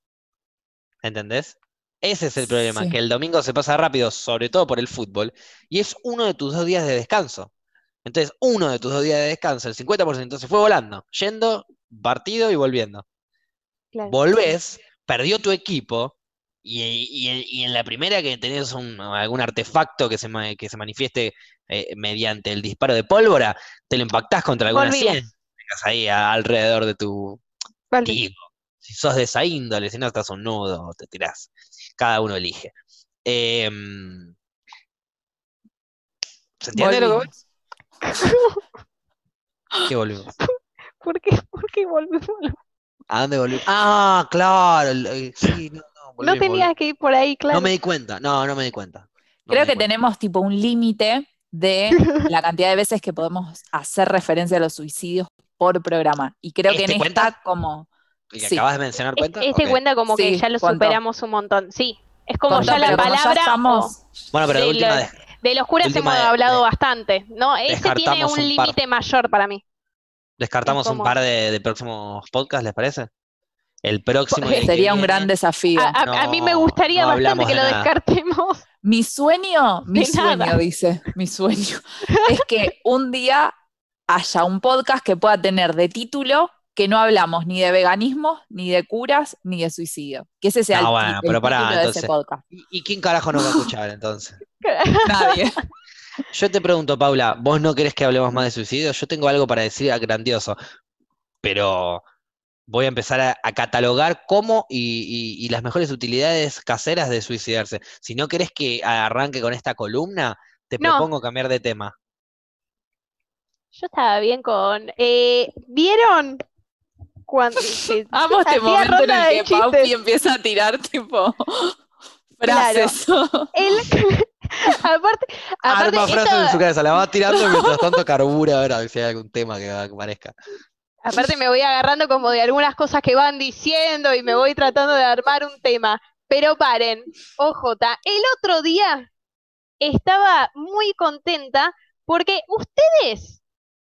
¿Entendés? Ese es el problema, Sí. que el domingo se pasa rápido, sobre todo por el fútbol, y es uno de tus dos días de descanso. Entonces, uno de tus dos días de descanso, el 50% se fue volando, yendo, partido y volviendo. claro. Volvés, perdió tu equipo, y, y- y en la primera que tenés un- algún artefacto que se, ma- que se manifieste eh, mediante el disparo de pólvora, te lo impactás contra alguna Volvimos. sien, tengas ahí a- alrededor de tu si sos de esa índole, si no estás un nudo, te tirás. Cada uno elige. Em, ¿se entiende lo que. ¿Qué volvimos? ¿Por qué, ¿Por qué volvimos? ¿A dónde volvimos? Ah, claro. eh, sí, no, no, tenías que ir por ahí, claro. No me di cuenta. No, no me di cuenta. No Creo di que cuenta. tenemos tipo un límite de la cantidad de veces que podemos hacer referencia a los suicidios por programa. Y creo que en ¿Este cuenta? esta como... ¿El que sí. acabas de mencionar Es- cuenta? Este cuenta como que Sí, ya lo superamos un montón. Sí, es como ya la pero como ya palabra. Bueno, pero de de última, lo- De los curas última hemos de- hablado de- bastante. No, ese tiene un límite mayor para mí. descartamos un par de, de próximos podcasts, ¿les parece? El próximo Sería un gran desafío. A, a- a mí me No, gustaría no bastante que de lo nada. descartemos. Mi sueño, mi De sueño, nada. dice, mi sueño, es que un día haya un podcast que pueda tener de título que no hablamos ni de veganismo, ni de curas, ni de suicidio. Que ese sea No, el, bueno, el pero pará, título de entonces. ese podcast. ¿Y, y quién carajo nos va a escuchar entonces? Nadie. Yo te pregunto, Paula, ¿vos no querés que hablemos más de suicidio? Yo tengo algo para decir grandioso, pero voy a empezar a, a catalogar cómo y, y- y las mejores utilidades caseras de suicidarse. Si no querés que arranque con esta columna, te No. propongo cambiar de tema. Yo estaba bien con. eh, ¿Vieron? Cuando. que Amo este momento en el de que Paupi empieza a tirar tipo Claro. frases. Él. aparte, aparte Arma frases esto- en su cabeza, la va tirando y mientras tanto carbura a ver si hay algún tema que, que aparezca. Aparte me voy agarrando como de algunas cosas que van diciendo y me voy tratando de armar un tema. Pero paren, OJ, el otro día estaba muy contenta porque ustedes,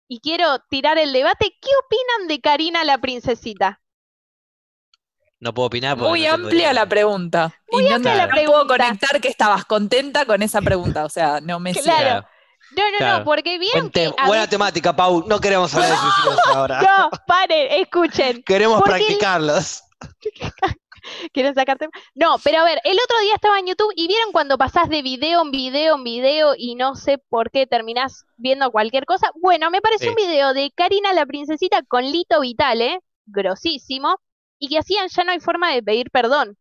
y quiero tirar el debate, ¿qué opinan de Karina la princesita? No puedo opinar porque Muy no amplia la pregunta. Muy y no, amplia la no puedo pregunta. conectar que estabas contenta con esa pregunta. O sea, no me Claro. cierra. No, no, Claro. no, porque vieron que buena veces- temática, Pau. No queremos hablar de suicidios ahora. No, paren, escuchen. Queremos porque el- practicarlos. ¿Quieren sacarte? No, pero a ver, el otro día estaba en YouTube y vieron cuando pasás de video en video en video y no sé por qué terminás viendo cualquier cosa. Bueno, me pareció Sí. un video de Karina la princesita con Lito Vitale, grosísimo, y que hacían ya no hay forma de pedir perdón.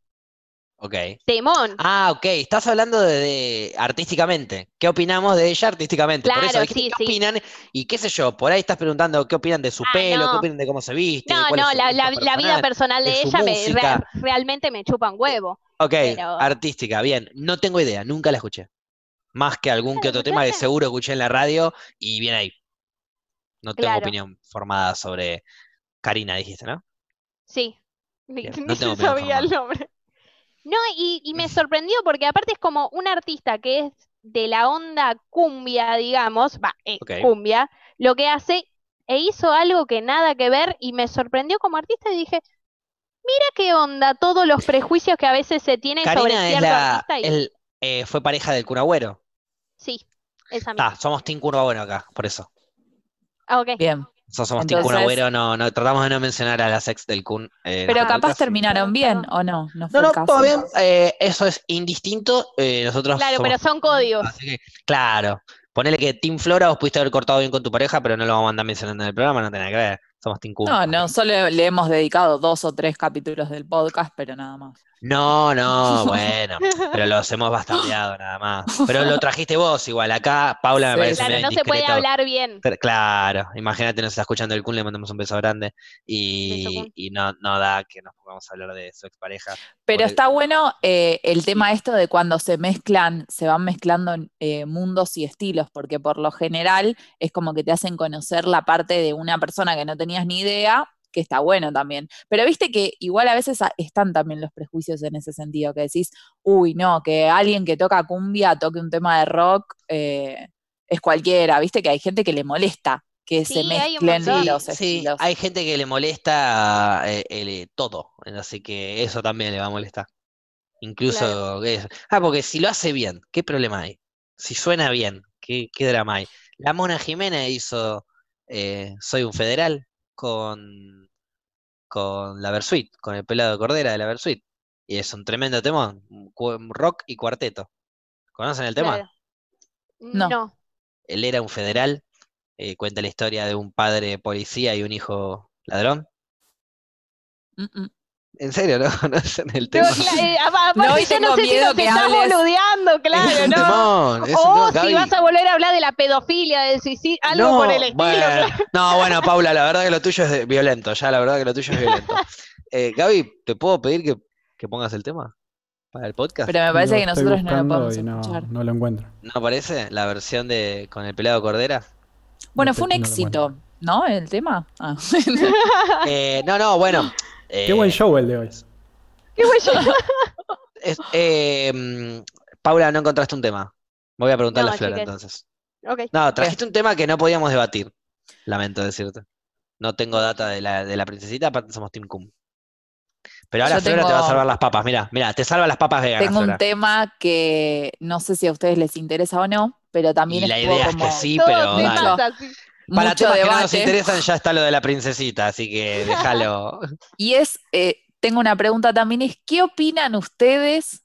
Ok. Temón. Ah, ok. Estás hablando de, de artísticamente. ¿Qué opinamos de ella artísticamente? Por eso Claro, dijiste sí, qué sí. opinan y qué sé yo. Por ahí estás preguntando qué opinan de su Ah, pelo, qué opinan de cómo se viste, No, no, la, vida personal. de ella me, realmente me chupa un huevo. Ok, pero- artística, bien. No tengo idea, nunca la escuché. Más que algún que ¿Nunca la otro tema que seguro escuché en la radio y bien ahí. No tengo Claro. opinión formada sobre Karina, dijiste, ¿no? Sí, ni, Bien, ni no tengo se sabía el nombre. No, y, y me sorprendió porque aparte es como un artista que es de la onda cumbia, digamos, va, eh, cumbia, lo que hace e hizo algo que nada que ver y me sorprendió como artista y dije, mira qué onda todos los prejuicios que a veces se tienen sobre Karina es cierto la, artista y el, eh, fue pareja del Kun Agüero. sí, esa misma. Ah, somos Team Kun Agüero acá, por eso. Ah, ok. Bien. Nosotros somos Team Kun Entonces- Agüero, no, no, tratamos de no mencionar a las ex del Kun. eh, Pero capaz terminaron bien, ¿o no? No fue No, no, todo bien. eh, eso es indistinto. eh, nosotros Claro, somos pero son códigos. Así que, claro. Ponele que Team Flora vos pudiste haber cortado bien con tu pareja, pero no lo vamos a andar mencionando en el programa, no tiene nada que ver. Somos Team Cum. No, no, solo le hemos dedicado dos o tres capítulos del podcast, pero nada más. No, no, bueno, pero los hemos bastardeado nada más. Pero lo trajiste vos igual. Acá Paula me Sí. parece Claro, medio no se puede hablar bien. Pero, claro, imagínate, nos está escuchando el Kun, le mandamos un beso grande y, y no, no da que nos pongamos a hablar de su expareja. Pero está bueno eh, el tema esto de cuando se mezclan, se van mezclando eh, mundos y estilos, porque por lo general es como que te hacen conocer la parte de una persona que no tenías ni idea, que está bueno también. Pero viste que igual a veces están también los prejuicios en ese sentido, que decís, uy, no, que alguien que toca cumbia toque un tema de rock eh, es cualquiera, viste que hay gente que le molesta que se Sí, hay mezclen montón. los Sí, estilos. hay gente que le molesta eh, el, eh, todo, así que eso también le va a molestar. Incluso. Ah, porque si lo hace bien, ¿qué problema hay? Si suena bien, ¿qué, qué drama hay? La Mona Jiménez hizo eh, Soy un federal con, con la Versuit, con el pelado de Cordera de la Versuit. Y es un tremendo temón, rock y cuarteto. ¿Conocen el tema? Claro. No. No. Él era un federal, eh, cuenta la historia de un padre policía y un hijo ladrón. Mm, mm. ¿En serio, no conocen el No, tema? cla- eh, No, yo no sé si nos que está hables- boludeando, claro, es un ¿no? temón, es un O temón, si vas a volver a hablar de la pedofilia, del suicidio, algo No, por el estilo. bueno, claro. no, bueno, Paula, la verdad que lo tuyo es de- violento, ya la verdad que lo tuyo es violento. Eh, Gaby, ¿te puedo pedir que, que pongas el tema para el podcast? Pero me parece que nosotros no lo podemos no, escuchar. no lo encuentro. ¿No aparece la versión de con el pelado Cordera? Bueno, No fue un éxito, ¿no? El tema. Ah. Eh, no, no, bueno. Qué eh, buen show el de hoy. Qué es- eh, mm, Paula, no encontraste un tema. Voy a preguntarle No, a Flor chiques. entonces. No, trajiste un tema que no podíamos debatir. Lamento decirte. No tengo data de la, de la princesita, aparte somos Team Cum. Pero ahora Yo Flora te va a salvar las papas. Mira, mira, te salva las papas veganas, Tengo un Flora. tema que no sé si a ustedes les interesa o no, pero también Y la estuvo idea es como que sí, pero dale. así. Para mucho temas que no nos interesan ya está lo de la princesita, así que déjalo. Y es, eh, tengo una pregunta también, es ¿qué opinan ustedes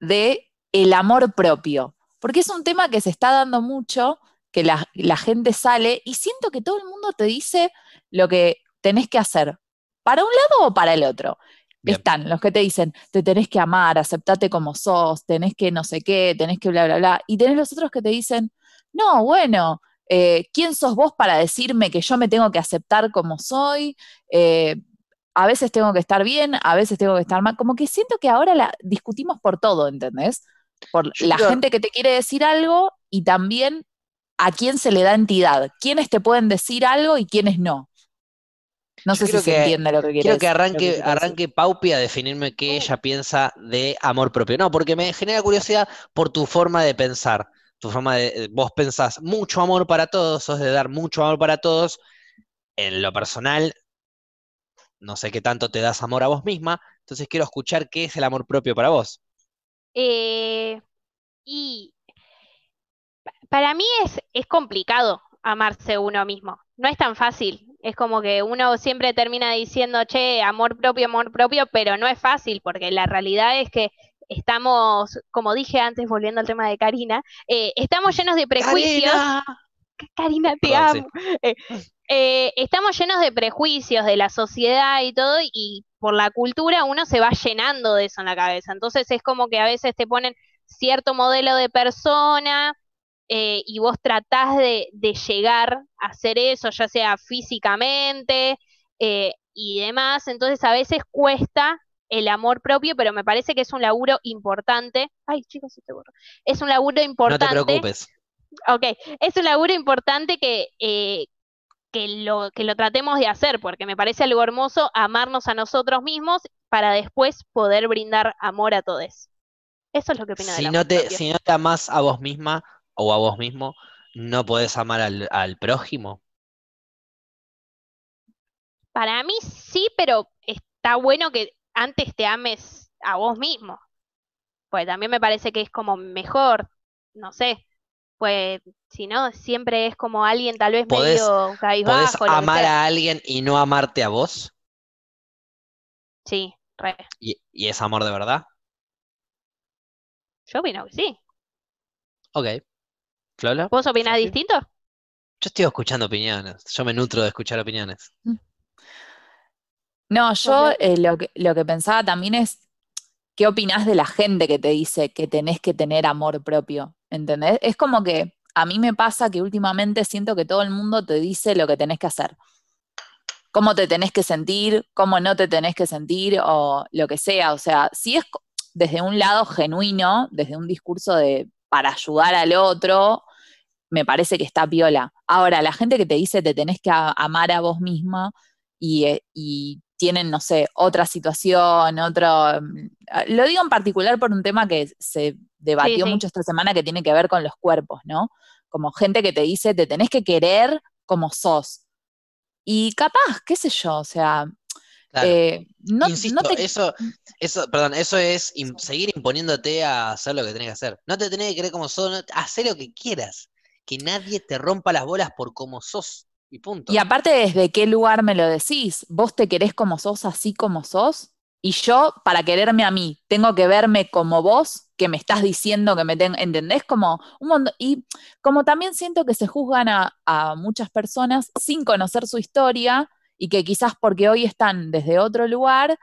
de el amor propio? Porque es un tema que se está dando mucho, que la, la gente sale y siento que todo el mundo te dice lo que tenés que hacer, para un lado o para el otro. Bien. Están los que te dicen, te tenés que amar, aceptate como sos, tenés que no sé qué, tenés que bla, bla, bla. Y tenés los otros que te dicen, no, bueno, eh, ¿quién sos vos para decirme que yo me tengo que aceptar como soy? Eh, a veces tengo que estar bien, a veces tengo que estar mal. Como que siento que ahora la discutimos por todo, ¿entendés? Por Yo la creo- gente que te quiere decir algo y también a quién se le da entidad. ¿Quiénes te pueden decir algo y quiénes no? No Yo sé si se que- entiende lo que quiere Quiero que arranque, quiero decir. arranque Paupi a definirme qué ella piensa de amor propio. No, porque me genera curiosidad por tu forma de pensar. Tu forma de. eh, Vos pensás mucho amor para todos, sos de dar mucho amor para todos. En lo personal, no sé qué tanto te das amor a vos misma. Entonces quiero escuchar qué es el amor propio para vos. Eh, y pa- para mí es, es complicado amarse uno mismo. No es tan fácil. Es como que uno siempre termina diciendo, che, amor propio, amor propio, pero no es fácil, porque la realidad es que estamos, como dije antes, volviendo al tema de Karina, eh, estamos llenos de prejuicios. ¡Karina! Karina, te Perdón, sí. amo. Eh, eh, estamos llenos de prejuicios de la sociedad y todo, y por la cultura uno se va llenando de eso en la cabeza. Entonces es como que a veces te ponen cierto modelo de persona eh, y vos tratás de, de llegar a hacer eso, ya sea físicamente eh, y demás. Entonces a veces cuesta el amor propio, pero me parece que es un laburo importante. Ay, chicos, se te borró. Es un laburo No te importante. preocupes. Ok, es un laburo importante que, eh, que lo, que lo tratemos de hacer, porque me parece algo hermoso amarnos a nosotros mismos para después poder brindar amor a todos. Eso es lo que opino Si del no te, propio. si no te amás a vos misma o a vos mismo, no podés amar al, al prójimo. Para mí sí, pero está bueno que antes te ames a vos mismo. Pues también me parece que es como mejor, no sé. Pues si no, siempre es como alguien tal vez ¿Podés- medio ¿Podés cabizbajo, que amar a alguien y no amarte a vos? Sí, re. ¿Y, y es amor de verdad? Yo opino que sí. Ok. ¿Flola? ¿Vos opinás Sí. distinto? Yo estoy escuchando opiniones, yo me nutro de escuchar opiniones. No, yo eh, lo que, lo que pensaba también es, ¿qué opinás de la gente que te dice que tenés que tener amor propio? ¿Entendés? Es como que a mí me pasa que últimamente siento que todo el mundo te dice lo que tenés que hacer. Cómo te tenés que sentir, cómo no te tenés que sentir o lo que sea. O sea, si es desde un lado genuino, desde un discurso de para ayudar al otro, me parece que está piola. Ahora, la gente que te dice te tenés que amar a vos misma y, eh, y tienen, no sé, otra situación, otro... mm, ah, Lo digo en particular por un tema que se debatió sí. mucho esta semana que tiene que ver con los cuerpos, ¿no? Como gente que te dice, te tenés que querer como sos. Y capaz, qué sé yo, o sea, Claro. eh, no, Insisto, no te... eso, eso, perdón, eso es seguir imponiéndote a hacer lo que tenés que hacer. No te tenés que querer como sos, no- hacer lo que quieras. Que nadie te rompa las bolas por cómo sos. Y punto. Y aparte, ¿desde qué lugar me lo decís? ¿Vos te querés como sos, así como sos? Y yo, para quererme a mí, tengo que verme como vos, que me estás diciendo que me tengo, ¿entendés? Como un montón. Y como también siento que se juzgan a, a muchas personas sin conocer su historia y que quizás porque hoy están desde otro lugar,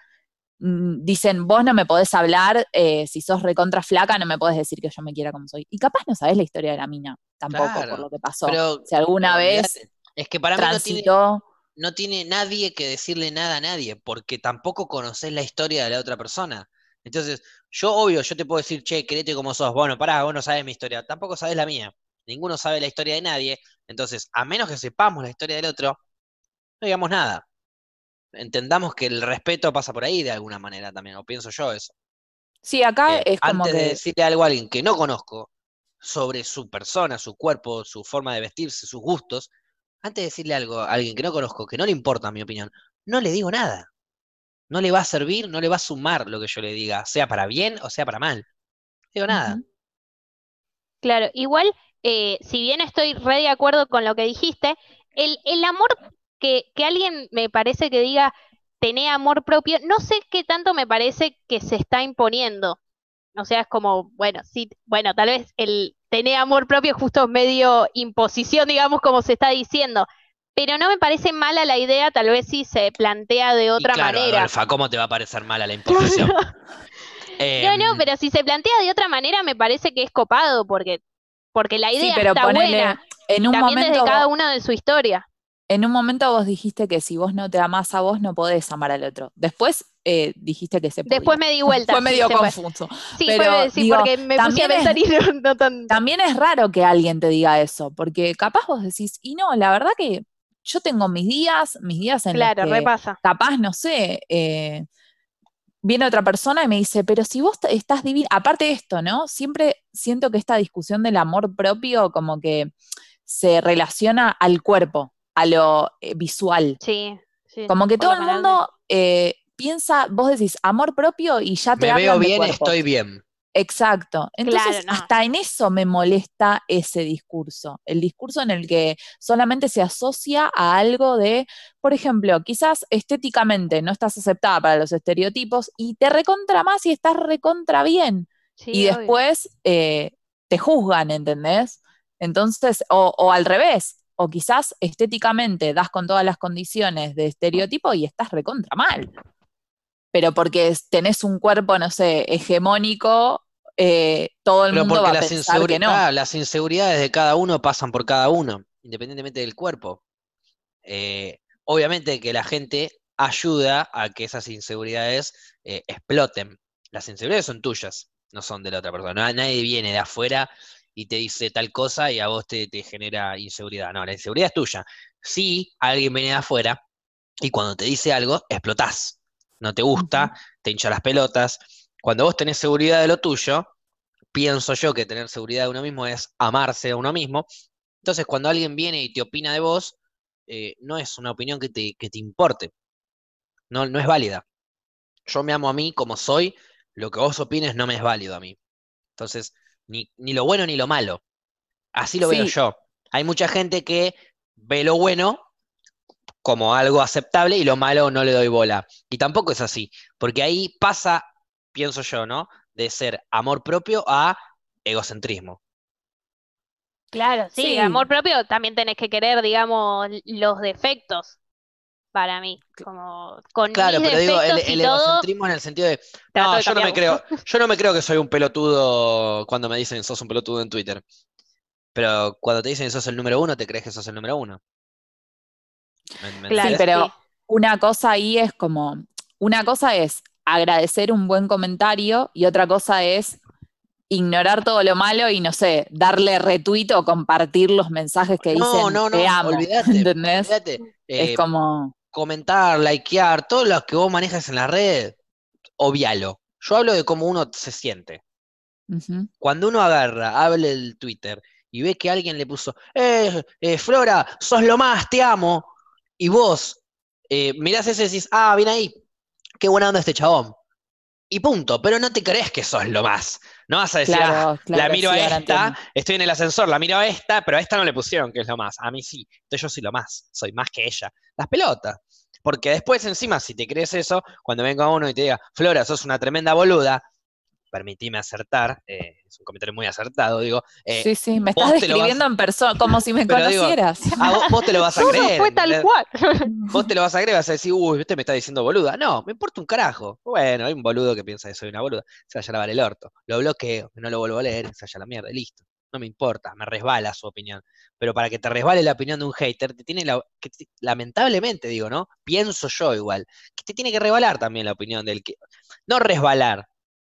mm, dicen, vos no me podés hablar, eh, si sos recontra flaca, no me podés decir que yo me quiera como soy. Y capaz no sabés la historia de la mina, tampoco, Claro, por lo que pasó. Pero, si alguna vez. Es que para mí no tiene, transitó. no tiene nadie que decirle nada a nadie, porque tampoco conoces la historia de la otra persona. Entonces, yo obvio, yo te puedo decir, che, querete como sos. Bueno, pará, vos no sabes mi historia, tampoco sabes la mía. Ninguno sabe la historia de nadie. Entonces, a menos que sepamos la historia del otro, no digamos nada. Entendamos que el respeto pasa por ahí de alguna manera también, o pienso yo eso. Sí, acá que es como antes de que decirle algo a alguien que no conozco sobre su persona, su cuerpo, su forma de vestirse, sus gustos, antes de decirle algo a alguien que no conozco, que no le importa mi opinión, no le digo nada. No le va a servir, no le va a sumar lo que yo le diga, sea para bien o sea para mal. No digo nada. Claro, igual, eh, si bien estoy re de acuerdo con lo que dijiste, el, el amor que, que alguien me parece que diga tener amor propio, no sé qué tanto me parece que se está imponiendo. O sea, es como, bueno, sí, bueno, tal vez el tener amor propio justo es medio imposición, digamos, como se está diciendo. Pero no me parece mala la idea, tal vez si se plantea de Y otra claro, manera. Adolfa, ¿cómo te va a parecer mala la imposición? No, no, Em, pero si se plantea de otra manera me parece que es copado, porque, porque la Sí, idea pero está ponele, buena. en un También momento, desde cada uno de su historia. En un momento vos dijiste que si vos no te amás a vos, no podés amar al otro. Después eh, dijiste que se podía. Después me di vuelta. Fue sí, fue. confuso. Sí, pero, fue, sí, digo, porque me puse a es- pensar y no, no. También es raro que alguien te diga eso, porque capaz vos decís, y no, la verdad que yo tengo mis días, mis días en Claro, los que repasa. capaz, no sé, eh, viene otra persona y me dice, pero si vos estás divina, aparte de esto, ¿no? Siempre siento que esta discusión del amor propio como que se relaciona al cuerpo, a lo eh, visual. Sí, sí. Como que todo el mundo eh, piensa, vos decís amor propio y ya te me veo hablan bien, estoy bien. Exacto. Entonces, Claro, no. hasta en eso me molesta ese discurso. El discurso en el que solamente se asocia a algo de, por ejemplo, quizás estéticamente no estás aceptada para los estereotipos y te recontra más y estás recontra bien. Sí, y obvio. después eh, te juzgan, ¿entendés? Entonces, o, o al revés, o quizás estéticamente das con todas las condiciones de estereotipo y estás recontra mal. Pero porque tenés un cuerpo, no sé, hegemónico, eh, todo el Pero mundo va a las, pensar que no. ah, las inseguridades de cada uno pasan por cada uno, independientemente del cuerpo. Eh, obviamente que la gente ayuda a que esas inseguridades eh, exploten. Las inseguridades son tuyas, no son de la otra persona. Na- Nadie viene de afuera y te dice tal cosa y a vos te, te genera inseguridad. No, la inseguridad es tuya. Si alguien viene de afuera y cuando te dice algo, explotás. No te gusta, te hincha las pelotas. Cuando vos tenés seguridad de lo tuyo, pienso yo que tener seguridad de uno mismo es amarse a uno mismo. Entonces, cuando alguien viene y te opina de vos, eh, no es una opinión que te, que te importe. No, no es válida. Yo me amo a mí como soy, lo que vos opines no me es válido a mí. Entonces, ni, ni lo bueno ni lo malo. Así lo veo yo. Hay mucha gente que ve lo bueno como algo aceptable y lo malo no le doy bola. Y tampoco es así, porque ahí pasa, pienso yo, ¿no? De ser amor propio a egocentrismo. Claro, sí, Sí. amor propio también tenés que querer, digamos, los defectos para mí. Como con Claro, mis pero digo, el, el todo, egocentrismo en el sentido de, no, de yo no me creo, yo no me creo que soy un pelotudo cuando me dicen sos un pelotudo en Twitter. Pero cuando te dicen sos el número uno, te crees que sos el número uno. ¿Me- me Claro, Sí, pero sí. una cosa ahí es como, una cosa es agradecer un buen comentario y otra cosa es ignorar todo lo malo y no sé, darle retweet o compartir los mensajes que No, dicen no, no, te amo, olvídate, ¿entendés? olvídate. Es Eh, como, comentar, likear, todo lo que vos manejas en la red, obvialo. Yo hablo de cómo uno se siente. Cuando uno agarra, abre el Twitter y ve que alguien le puso, eh, eh, Flora, sos lo más, te amo, y vos eh, mirás eso y decís, ah, bien ahí, qué buena onda este chabón. Y punto, pero no te crees que sos lo más. No vas a decir, ah, claro, la miro sí, a esta, estoy en el ascensor, la miro a esta, pero a esta no le pusieron que es lo más. A mí sí. Entonces yo soy lo más, soy más que ella. Las pelotas. Porque después, encima, si te crees eso, cuando venga uno y te diga, Flora, sos una tremenda boluda, permitime acertar, eh, es un comentario muy acertado, digo, eh, Sí, sí, me estás vas- describiendo en persona, como si me Pero digo, conocieras. a vos, vos te lo vas a creer. fue tal cual. Vos te lo vas a creer, vas a decir, uy, este me está diciendo boluda. No, me importa un carajo. Bueno, hay un boludo que piensa que soy una boluda. Se vaya a lavar el orto. Lo bloqueo, no lo vuelvo a leer, se vaya a la mierda, y listo. No me importa, me resbala su opinión. Pero para que te resbale la opinión de un hater, te tiene la, que te- lamentablemente digo, ¿no? Pienso yo igual, que te tiene que resbalar también la opinión del que. No resbalar.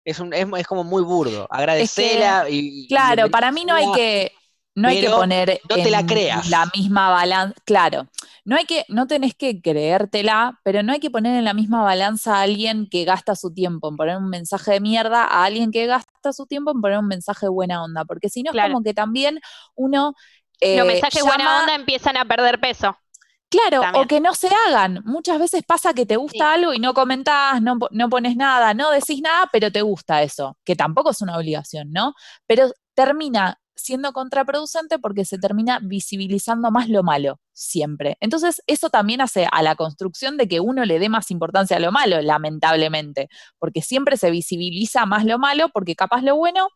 Es, un, es, es como muy burdo. Agradecela y. y Claro, para mí no hay que, no hay que poner no te la en creas. la misma balanza, claro, no hay que, no tenés que creértela, pero no hay que poner en la misma balanza a alguien que gasta su tiempo en poner un mensaje de mierda a alguien que gasta su tiempo en poner un mensaje de buena onda, porque si no Claro. es como que también uno eh, Los mensajes buena llama- onda empiezan a perder peso. Claro, También. o que no se hagan. Muchas veces pasa que te gusta Sí. algo y no comentás, no, no pones nada, no decís nada, pero te gusta eso, que tampoco es una obligación, ¿no? Pero termina siendo contraproducente porque se termina visibilizando más lo malo, siempre. Entonces, eso también hace a la construcción de que uno le dé más importancia a lo malo, lamentablemente, porque siempre se visibiliza más lo malo, porque capaz lo bueno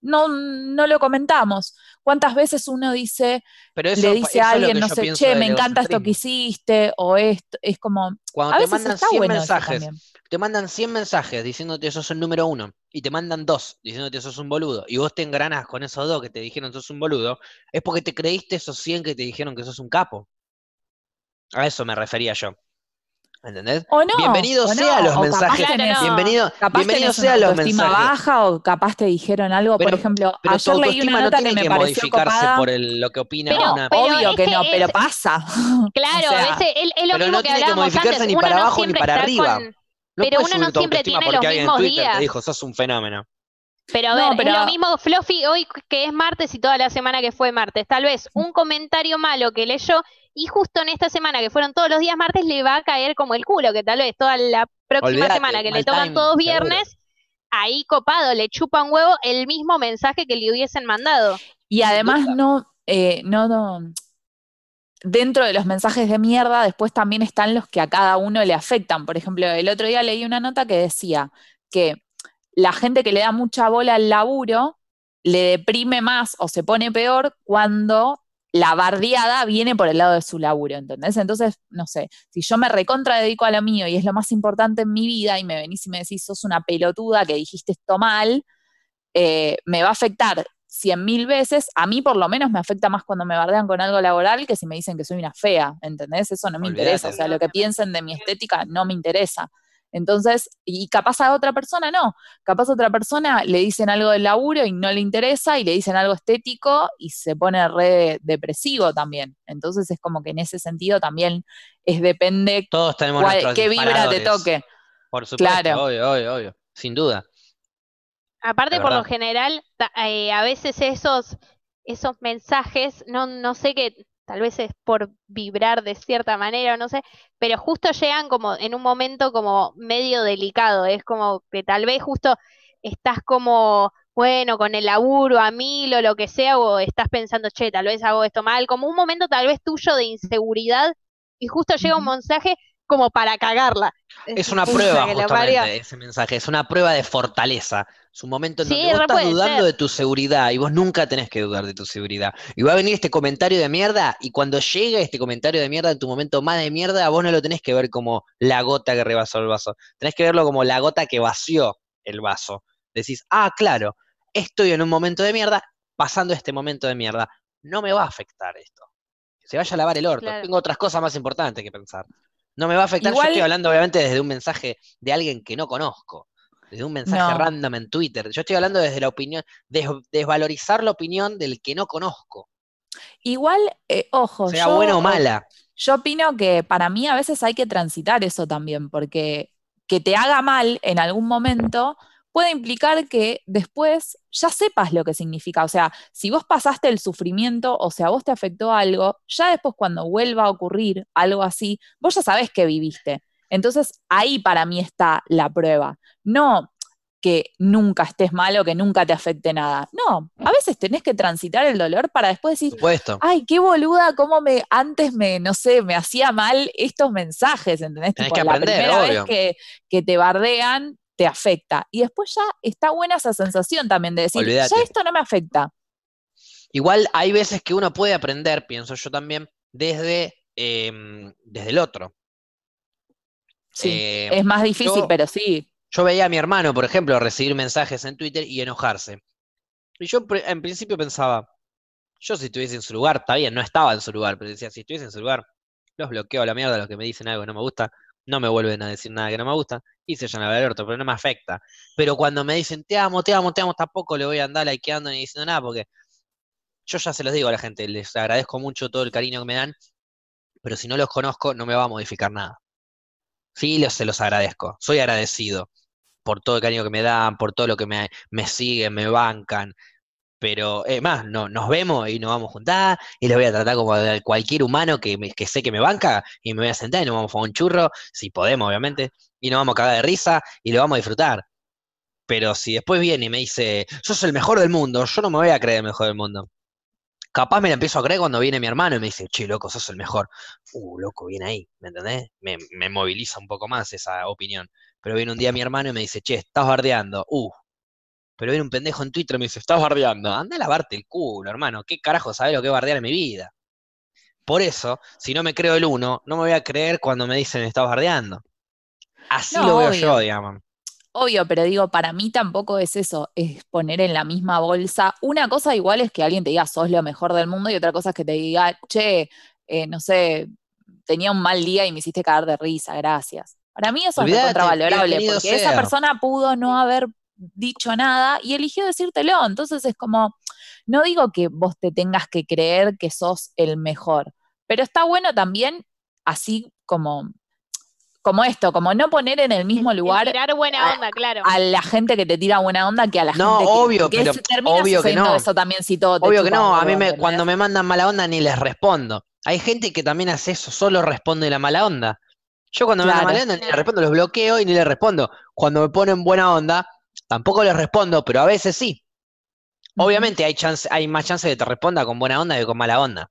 no, no lo comentamos. ¿Cuántas veces uno dice, Pero eso, le dice a alguien, que no sé, che, me encanta esto que hiciste, o esto, es como, Cuando a te veces mandan está 100 bueno mensajes, te mandan 100 mensajes diciéndote sos el número uno y te mandan dos diciéndote sos un boludo y vos te engranas con esos dos que te dijeron sos un boludo, es porque te creíste esos 100 que te dijeron que sos un capo. A eso me refería yo. ¿Entendés? O no, Bienvenido o sea no, los mensajes. tenés- no. Bienvenido, Capaz bienvenido sea los mensajes. baja o capaz te dijeron algo, Pero- por ejemplo, Pero ayer leí una no nota tiene que me que modificarse copada. por el- lo que opina Pero- una. pero Obvio que no, pero es- pasa. Claro, O sea, ese, es, es lo pero mismo no que tiene que modificarse antes. ni Uno para no abajo ni para arriba. con- No pero uno no siempre tiene porque los alguien en mismos Twitter días. te dijo sos un fenómeno. Pero a No, ver, pero- es lo mismo Fluffy hoy que es martes y toda la semana que fue martes. Tal vez un comentario malo que leyó y justo en esta semana que fueron todos los días martes le va a caer como el culo, que tal vez toda la próxima Olvídate, semana que le tocan timing, todos seguro. viernes, ahí copado, le chupa un huevo el mismo mensaje que le hubiesen mandado. Y además no, eh, no, no, dentro de los mensajes de mierda, después también están los que a cada uno le afectan. Por ejemplo, el otro día leí una nota que decía que la gente que le da mucha bola al laburo le deprime más o se pone peor cuando la bardeada viene por el lado de su laburo, ¿entendés? Entonces, no sé, si yo me recontra dedico a lo mío y es lo más importante en mi vida y me venís y me decís, sos una pelotuda que dijiste esto mal, eh, me va a afectar cien mil veces. A mí por lo menos me afecta más cuando me bardean con algo laboral que si me dicen que soy una fea, ¿entendés? Eso no me Olvídate. interesa. O sea, lo que piensen de mi estética no me interesa. Entonces, y capaz a otra persona no. Capaz a otra persona le dicen algo del laburo y no le interesa y le dicen algo estético y se pone re depresivo también. Entonces es como que en ese sentido también es depende Todos tenemos cuál- qué vibra te toque. Por supuesto, Claro. obvio, obvio, obvio. Sin duda. Aparte, por lo general, eh, a veces esos, esos mensajes, no, no sé qué, tal vez es por vibrar de cierta manera, o no sé, pero justo llegan como en un momento como medio delicado, es como que tal vez justo estás como, bueno, con el laburo a mil o lo que sea, o estás pensando, che, tal vez hago esto mal, como un momento tal vez tuyo de inseguridad, y justo llega un mensaje como para cagarla. Es una prueba, justamente, ese mensaje. Es una prueba de fortaleza. Es un momento en Sí, donde vos estás dudando ser. de tu seguridad y vos nunca tenés que dudar de tu seguridad. Y va a venir este comentario de mierda y cuando llegue este comentario de mierda en tu momento más de mierda, vos no lo tenés que ver como la gota que rebasó el vaso. Tenés que verlo como la gota que vació el vaso. Decís, ah, claro, estoy en un momento de mierda, pasando este momento de mierda. No me va a afectar esto. Que se vaya a lavar el orto. Claro. Tengo otras cosas más importantes que pensar. No me va a afectar. Igual- Yo estoy hablando, obviamente, desde un mensaje de alguien que no conozco. Desde un mensaje No. random en Twitter. Yo estoy hablando desde la opinión, des- desvalorizar la opinión del que no conozco. Igual, eh, ojo, Sea yo, buena o mala. yo opino que para mí a veces hay que transitar eso también, porque que te haga mal en algún momento puede implicar que después ya sepas lo que significa. O sea, si vos pasaste el sufrimiento, o sea, vos te afectó algo, ya después cuando vuelva a ocurrir algo así, vos ya sabés que viviste. Entonces ahí para mí está la prueba. No que nunca estés mal o que nunca te afecte nada. No, a veces tenés que transitar el dolor para después decir, supuesto. ay, qué boluda, cómo me, antes me, no sé, me hacía mal estos mensajes, ¿entendés? Tenés Tipo, que la primera obvio. vez que, que te bardean, te afecta. Y después ya está buena esa sensación también de decir, ya esto no me afecta. Igual hay veces que uno puede aprender, pienso yo también, desde, em, desde el otro. Sí, Eh, es más difícil, yo- pero sí. Yo veía a mi hermano, por ejemplo, recibir mensajes en Twitter y enojarse. Y yo en principio pensaba, yo si estuviese en su lugar, está bien, no estaba en su lugar, pero decía, si estuviese en su lugar, los bloqueo a la mierda, los que me dicen algo que no me gusta, no me vuelven a decir nada que no me gusta, y se llaman al orto, pero no me afecta. Pero cuando me dicen, te amo, te amo, te amo, tampoco le voy a andar likeando ni diciendo nada, porque yo ya se los digo a la gente, les agradezco mucho todo el cariño que me dan, pero si no los conozco, no me va a modificar nada. Sí, los, se los agradezco, soy agradecido por todo el cariño que me dan, por todo lo que me, me siguen, me bancan. Pero, es más, no, nos vemos y nos vamos a juntar y les voy a tratar como cualquier humano que, sé que me banca y me voy a sentar y nos vamos a un churro, si podemos, obviamente, y nos vamos a cagar de risa y lo vamos a disfrutar. Pero si después viene y me dice, sos el mejor del mundo, yo no me voy a creer el mejor del mundo. Capaz me la empiezo a creer cuando viene mi hermano y me dice, che, loco, sos el mejor. Uh, loco, viene ahí, ¿me entendés? Me, me moviliza un poco más esa opinión. Pero viene un día mi hermano y me dice, che, estás bardeando. Uh, pero viene un pendejo en Twitter y me dice, estás bardeando. Anda a lavarte el culo, hermano. ¿Qué carajo sabes lo que es bardear en mi vida? Por eso, si no me creo el uno, no me voy a creer cuando me dicen estás bardeando. Así No, lo veo obvio. yo, digamos. Obvio, pero digo, para mí tampoco es eso, es poner en la misma bolsa. Una cosa igual es que alguien te diga sos lo mejor del mundo y otra cosa es que te diga, che, eh, no sé, tenía un mal día y me hiciste caer de risa, gracias. Para mí eso Olvídate, es contravalorable, porque esa persona pudo no haber dicho nada y eligió decírtelo. Entonces es como, no digo que vos te tengas que creer que sos el mejor, pero está bueno también, así como, como esto, como no poner en el mismo lugar tirar buena a- onda, claro. a la gente que te tira buena onda que a la No, gente que, obvio, porque pero se termina obvio que no. eso también si todo te Obvio que no, a mí me, cuando me mandan mala onda ni les respondo. Hay gente que también hace eso, solo responde la mala onda. Yo cuando me mandan mala onda ni les respondo, los bloqueo y ni les respondo. Cuando me ponen buena onda, tampoco les respondo, pero a veces sí. Obviamente hay chance, hay más chance de que te responda con buena onda que con mala onda.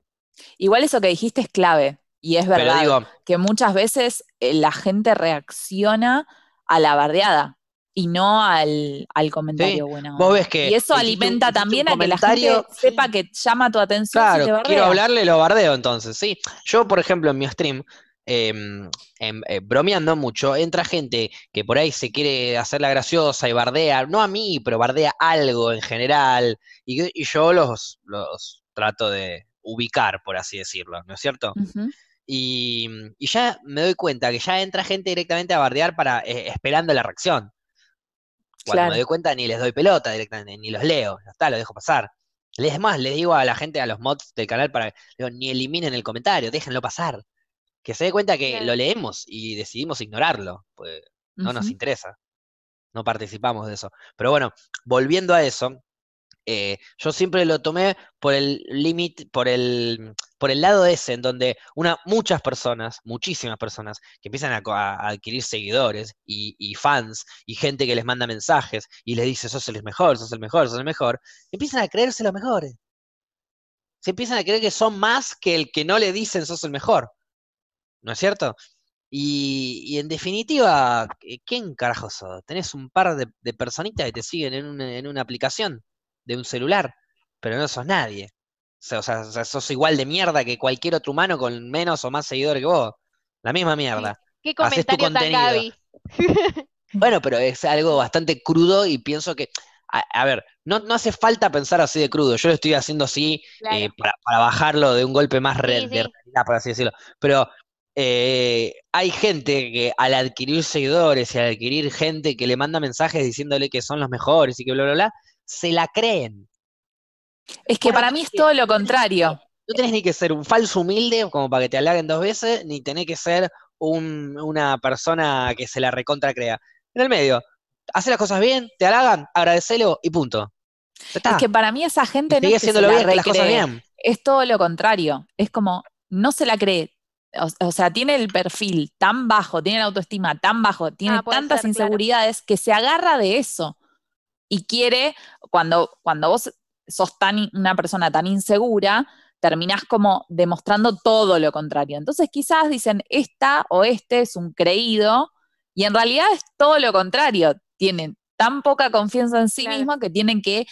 Igual eso que dijiste es clave y es verdad digo, que muchas veces eh, la gente reacciona a la bardeada y no al, al comentario vos ves que y eso alimenta un también a que la gente sepa que llama tu atención si te Claro, quiero hablarle, lo bardeo entonces, sí. Yo, por ejemplo, en mi stream, em, em, eh, bromeando mucho, entra gente que por ahí se quiere hacer la graciosa y bardea, no a mí, pero bardea algo en general, y, y yo los, los trato de ubicar, por así decirlo, ¿no es cierto? Y, y ya me doy cuenta que ya entra gente directamente a bardear para, eh, esperando la reacción. Cuando Claro. me doy cuenta ni les doy pelota directamente, ni los leo, ya está, lo dejo pasar. Es más, les digo a la gente, a los mods del canal, para digo, ni eliminen el comentario, déjenlo pasar. Que se dé cuenta que Claro. lo leemos y decidimos ignorarlo, pues no nos interesa. No participamos de eso. Pero bueno, volviendo a eso, eh, yo siempre lo tomé por el límite, por el, por el lado ese, en donde una, muchas personas, muchísimas personas, que empiezan a, co- a- a adquirir seguidores y, y fans y gente que les manda mensajes y les dice, sos el mejor, sos el mejor, sos el mejor, empiezan a creerse los mejores. Se empiezan a creer que son más que el que no le dicen sos el mejor. ¿No es cierto? Y, en definitiva, ¿quién carajo sos? Tenés un par de, personitas que te siguen en una, aplicación de un celular, pero no sos nadie. O sea, sos igual de mierda que cualquier otro humano con menos o más seguidores que vos. La misma mierda. ¿Qué comentario tan Gaby? bueno, pero es algo bastante crudo y pienso que, a, ver, no, no, hace falta pensar así de crudo. Yo lo estoy haciendo así eh, para, bajarlo de un golpe más de realidad, por así decirlo. Pero eh, hay gente que al adquirir seguidores y al adquirir gente que le manda mensajes diciéndole que son los mejores y que bla, bla, bla, se la creen. Es que para mí es todo lo contrario. No tenés ni que ser un falso humilde como para que te halaguen dos veces, ni tenés que ser una persona que se la recontra crea. En el medio, hace las cosas bien, te halagan, agradecelo y punto. Es que para mí esa gente no es que bien, las cosas bien. Es todo lo contrario. Es como, no se la cree. O, sea, tiene el perfil tan bajo, tiene la autoestima tan bajo, tiene ah, tantas inseguridades que se agarra de eso. Y quiere, cuando, cuando vos sos tan, una persona tan insegura, terminás como demostrando todo lo contrario. Entonces quizás dicen, esta o este es un creído, y en realidad es todo lo contrario. Tienen tan poca confianza en sí mismo que tienen que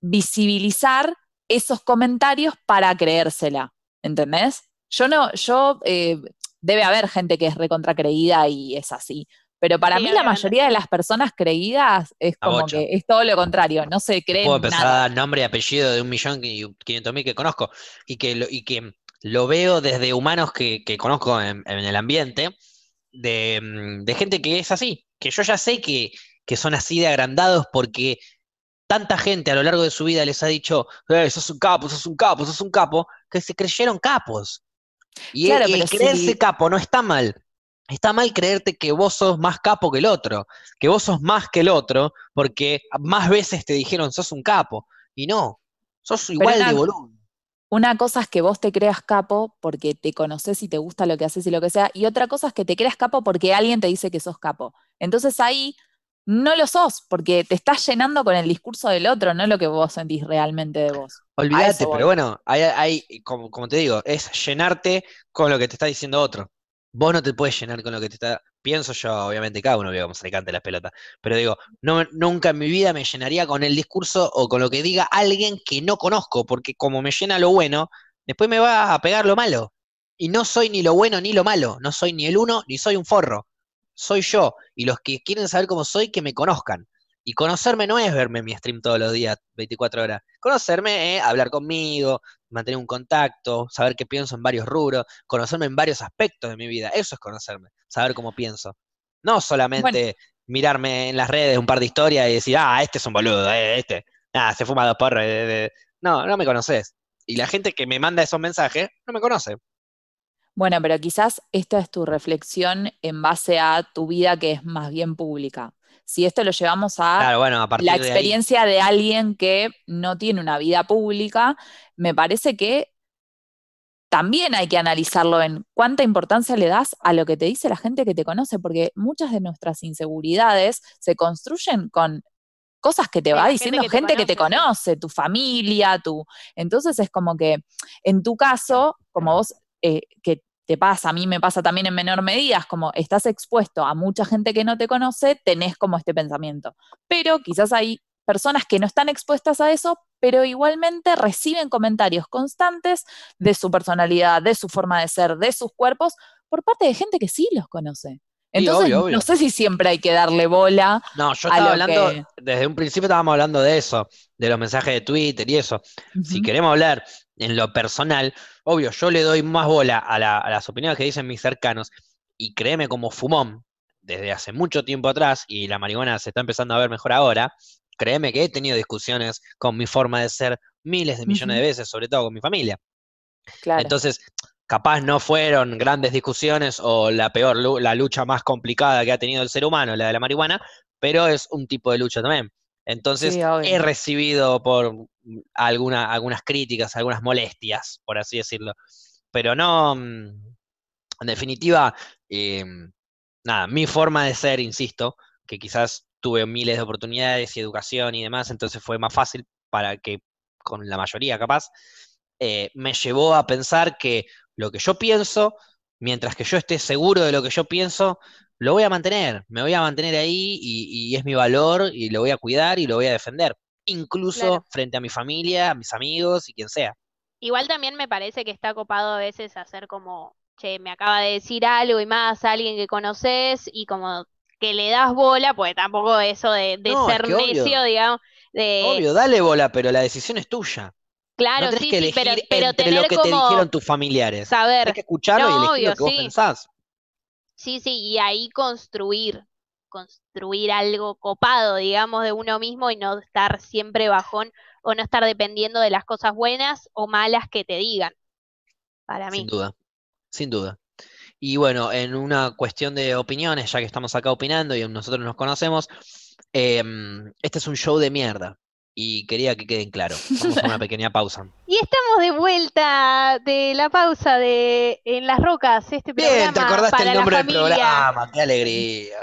visibilizar esos comentarios para creérsela. ¿Entendés? Yo no, yo, eh, debe haber gente que es recontra creída y es así. Pero para mí la mayoría de las personas creídas es como que es todo lo contrario, no se creen Puedo empezar a dar nombre y apellido de un millón y quinientos mil que conozco y que lo, y que lo veo desde humanos que, conozco en, el ambiente, mm, de, gente que es así, que yo ya sé que, que son así de agrandados porque tanta gente a lo largo de su vida les ha dicho, eh, sos un capo, sos un capo, sos un capo, que se creyeron capos. Y, el, creerse capo no está mal, Está mal creerte que vos sos más capo que el otro, que vos sos más que el otro, porque más veces te dijeron sos un capo. Y no, sos igual de volumen. Una cosa es que vos te creas capo porque te conoces y te gusta lo que haces y lo que sea, y otra cosa es que te creas capo porque alguien te dice que sos capo. Entonces ahí no lo sos, porque te estás llenando con el discurso del otro, no lo que vos sentís realmente de vos. Olvídate, pero bueno, hay, como, como, te digo, es llenarte con lo que te está diciendo otro vos no te puedes llenar con lo que te está. Pienso yo, obviamente, cada uno ve cómo se le cante las pelotas, pero digo, no, nunca en mi vida me llenaría con el discurso o con lo que diga alguien que no conozco, porque como me llena lo bueno, después me va a pegar lo malo. Y no soy ni lo bueno ni lo malo, no soy ni el uno ni soy un forro. Soy yo. Y los que quieren saber cómo soy, que me conozcan. Y conocerme no es verme en mi stream todos los días, 24 horas. Conocerme es hablar conmigo, mantener un contacto, saber qué pienso en varios rubros, conocerme en varios aspectos de mi vida. Eso es conocerme, saber cómo pienso. No solamente mirarme en las redes un par de historias y decir, ah, este es un boludo, eh, este, ah, se fuma dos porros. Eh, no, no me conoces. Y la gente que me manda esos mensajes no me conoce. Bueno, pero quizás esta es tu reflexión en base a tu vida que es más bien pública. Si esto lo llevamos a, la experiencia de, alguien que no tiene una vida pública, me parece que también hay que analizarlo en cuánta importancia le das a lo que te dice la gente que te conoce, porque muchas de nuestras inseguridades se construyen con cosas que te va diciendo gente, que, te, conoce, tu familia, tu... Entonces es como que en tu caso, como vos, eh, que te pasa, a mí me pasa también en menor medida, es como estás expuesto a mucha gente que no te conoce, tenés como este pensamiento. Pero quizás hay personas que no están expuestas a eso, pero igualmente reciben comentarios constantes de su personalidad, de su forma de ser, de sus cuerpos, por parte de gente que sí los conoce. Entonces, no sé si siempre hay que darle bola. No, yo estaba hablando, desde un principio estábamos hablando de eso, de los mensajes de Twitter y eso. Si queremos hablar en lo personal, obvio, yo le doy más bola a, las opiniones que dicen mis cercanos, y créeme como fumón, desde hace mucho tiempo atrás, y la marihuana se está empezando a ver mejor ahora, créeme que he tenido discusiones con mi forma de ser miles de millones de veces, sobre todo con mi familia. Entonces, capaz no fueron grandes discusiones o la peor, la lucha más complicada que ha tenido el ser humano, la de la marihuana, pero es un tipo de lucha también. Entonces, he recibido por alguna, algunas críticas, algunas molestias, por así decirlo. Pero no, mm, en definitiva, eh, nada, mi forma de ser, insisto, que quizás tuve miles de oportunidades y educación y demás, entonces fue más fácil para que con la mayoría capaz, eh, me llevó a pensar que lo que yo pienso mientras que yo esté seguro de lo que yo pienso, lo voy a mantener, me voy a mantener ahí y, y es mi valor y lo voy a cuidar y lo voy a defender, incluso Claro. frente a mi familia, a mis amigos y quien sea. Igual también me parece que está copado a veces hacer como, che, me acaba de decir algo y más a alguien que conoces y como que le das bola, pues tampoco eso de, de No, es ser que obvio. necio, digamos, de, Obvio, dale bola, pero la decisión es tuya. claro, no tenés sí, que sí, elegir pero, pero entre lo tener que te como dijeron tus familiares. saber, Tienes que escucharlo y elegir lo que vos sí. pensás. Sí, sí, y ahí construir, construir algo copado, digamos, de uno mismo y no estar siempre bajón o no estar dependiendo de las cosas buenas o malas que te digan, para mí. Sin duda, sin duda. Y bueno, en una cuestión de opiniones, ya que estamos acá opinando y nosotros nos conocemos, em, este es un show de mierda. Y quería que queden claro. Vamos a una pequeña pausa. Y estamos de vuelta de la pausa de En las Rocas, este Bien, te programa acordaste para el la nombre del familia. programa, qué alegría.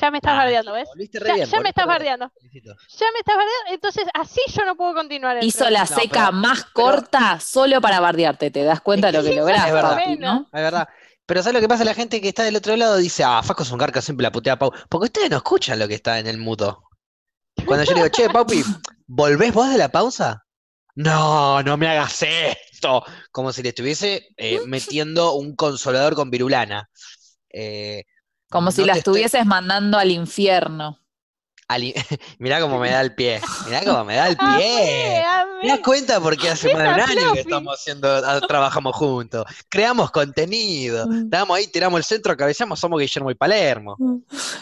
Ya me estás Ah, bardeando, ¿ves? Ya, bien, ya me estás bardeando. Ya me estás bardeando, entonces así yo no puedo continuar el Hizo la programa. No, seca pero- más pero- corta solo para bardearte, ¿te das cuenta de lo que lográs, es verdad. no? Es verdad. Pero ¿sabes lo que pasa? La gente que está del otro lado dice, ah, Faco es un garca, siempre la putea a Pau. Porque ustedes no escuchan lo que está en el mudo. Cuando yo le digo, che, Paupi, ¿volvés vos de la pausa? No, no me hagas esto. Como si le estuviese eh, metiendo un consolador con virulana. Eh, Como si no la estoy- estuvieses mandando al infierno. ali- Mirá cómo me da el pie. Mirá cómo me da el pie. ¿Te das cuenta porque hace más de un año que estamos haciendo, ah, trabajamos juntos? Creamos contenido. Mm. Estábamos ahí, tiramos el centro, cabeceamos, somos Guillermo y Palermo. Mm.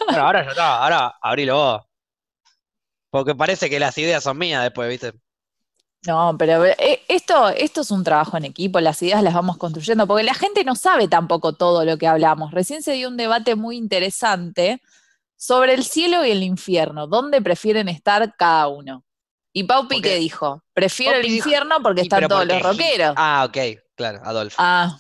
Bueno, ahora ya está, ahora abrilo vos. Porque parece que las ideas son mías después, ¿viste? No, pero eh, esto, esto es un trabajo en equipo, las ideas las vamos construyendo, porque la gente no sabe tampoco todo lo que hablamos. Recién se dio un debate muy interesante sobre el cielo y el infierno, dónde prefieren estar cada uno. Y Paupi, Porque- ¿qué dijo? Prefiero el dijo- infierno porque están todos los rockeros. Ah, ok, claro, Adolfo. Ah,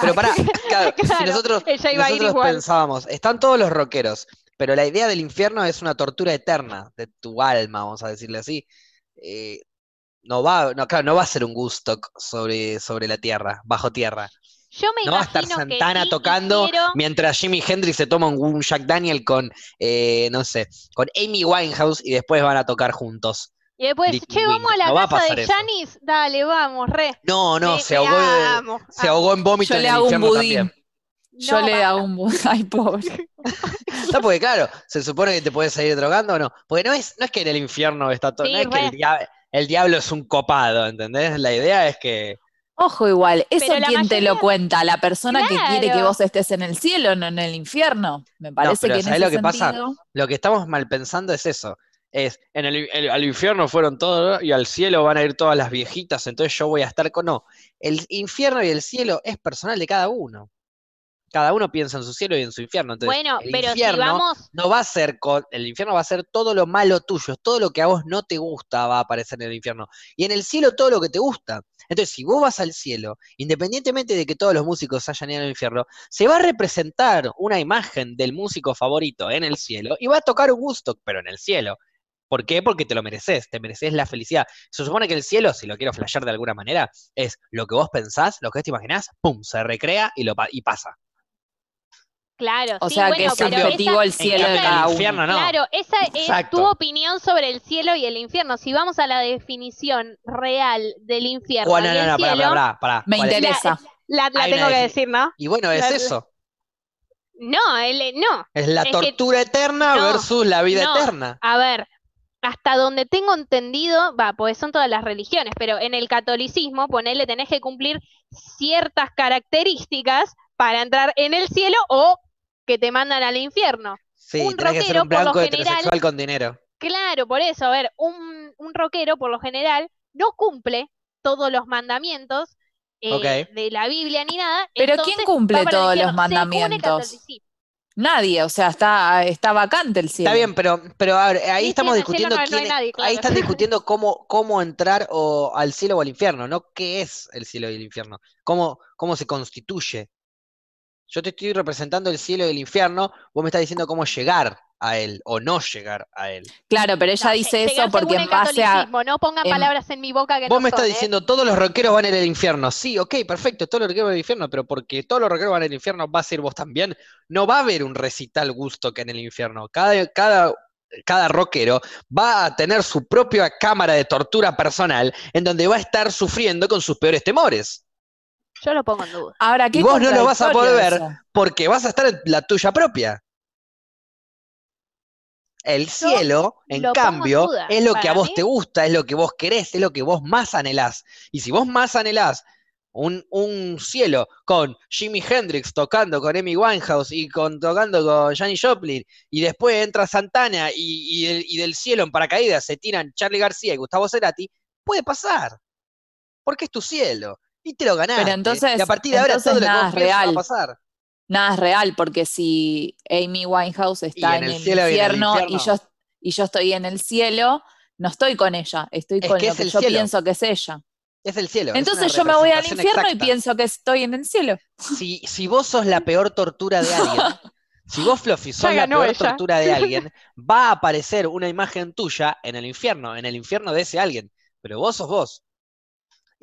Pero pará, claro, si nosotros, nosotros pensábamos, están todos los rockeros, pero la idea del infierno es una tortura eterna de tu alma, vamos a decirle así. Eh, no va, no, claro, no va a ser un Gustock sobre, sobre la tierra, bajo tierra. Yo me No va a estar Santana sí, tocando quiero- mientras Jimi Hendrix se toma un, Jack Daniel con, eh, no sé, con Amy Winehouse y después van a tocar juntos. Y después, Little che, vamos a la No va a casa de. Janis, dale, vamos, re. No, no, Me- se ahogó, amo, se amo. ahogó en vómito yo en le el hago un budín. también. Yo No, le basta. hago un budín. Ay, pobre. No, porque claro, se supone que te puedes seguir drogando o no. Porque no es, no es que en el infierno está todo, Sí, no es que el, el diablo es un copado, ¿entendés? La idea es que. Ojo igual, ¿eso quién te lo cuenta? ¿La persona que quiere que vos estés en el cielo, no en el infierno? Me parece pero que en ¿sabés ese lo que pasa? Lo que estamos mal pensando es eso. Es, en el, el- al infierno fueron todos y al cielo van a ir todas las viejitas, entonces yo voy a estar con. No, el infierno y el cielo es personal de cada uno. Cada uno piensa en su cielo y en su infierno. Entonces, Bueno, el pero si infierno vamos, no va a ser con, el infierno va a ser todo lo malo tuyo, todo lo que a vos no te gusta va a aparecer en el infierno. Y en el cielo todo lo que te gusta. Entonces, si vos vas al cielo, independientemente de que todos los músicos hayan ido al infierno, se va a representar una imagen del músico favorito en el cielo y va a tocar un gusto, pero en el cielo. ¿Por qué? Porque te lo mereces, te mereces la felicidad. Se supone que el cielo, si lo quiero flashear de alguna manera, es lo que vos pensás, lo que vos te imaginás, pum, se recrea y, lo, y pasa. Claro, O sí, sea que es pero subjetivo esa- el cielo de cada uno. infierno no. Claro, esa es tu opinión sobre el cielo y el infierno. Si vamos a la definición real del infierno Bueno, y no, el no, cielo, pará, pará, pará. Me interesa. la, tengo que decir, ¿no? Y bueno, es La- eso. No, el- no. Es la Es que- tortura eterna no, versus la vida no. eterna. A ver, hasta donde tengo entendido, va, pues son todas las religiones, pero en el catolicismo, ponele, tenés que cumplir ciertas características para entrar en el cielo o que te mandan al infierno. Sí, un tenés que ser rockero, un por lo blanco general- heterosexual con dinero. Claro, por eso, a ver, un, un rockero por lo general no cumple todos los mandamientos eh, de la Biblia ni nada. Pero entonces ¿quién cumple todos los mandamientos? Nadie, o sea, está, está vacante el cielo. Está bien, pero, pero a ver, ahí Sí, estamos discutiendo no- no hay quién es- nadie, claro. ahí están discutiendo cómo, cómo entrar o al cielo o al infierno, no qué es el cielo y el infierno, cómo, cómo se constituye. Yo te estoy representando el cielo y el infierno, vos me estás diciendo cómo llegar a él o no llegar a él. Claro, pero ella No, dice eso porque en base a... catolicismo, No pongan en- palabras en mi boca que Vos no me estás ¿eh? diciendo todos los rockeros van a ir al infierno. Sí, ok, perfecto, todos los rockeros van al infierno, pero porque todos los rockeros van al infierno, ¿vas a ir vos también? No va a haber un recital gusto que en el infierno. Cada, cada, cada rockero va a tener su propia cámara de tortura personal en donde va a estar sufriendo con sus peores temores. Yo lo pongo en duda. Ahora, ¿qué Y vos no lo vas a poder ver. Porque vas a estar en la tuya propia. El cielo, en cambio, es lo que a vos mí- te gusta, es lo que vos querés, es lo que vos más anhelás. Y si vos más anhelás un, un cielo con Jimi Hendrix tocando con Amy Winehouse y con, tocando con Janis Joplin, y después entra Santana y, y del, y del cielo en paracaídas se tiran Charlie García y Gustavo Cerati, puede pasar. Porque es tu cielo. Y te lo ganaste. entonces- y a partir de ahora entonces todo lo que es va a real. pasar. Nada es real, porque si Amy Winehouse está en en, el el, cielo y en el infierno y yo, y yo estoy en el cielo, no estoy con ella, estoy Es con que lo es que el yo cielo. pienso que es ella. Es el cielo. Entonces yo me voy al infierno y pienso que estoy en el cielo. Si, si vos sos la peor tortura de alguien, si vos, Fluffy, sos la peor ella. tortura de alguien, va a aparecer una imagen tuya en el infierno, en el infierno de ese alguien. Pero vos sos vos.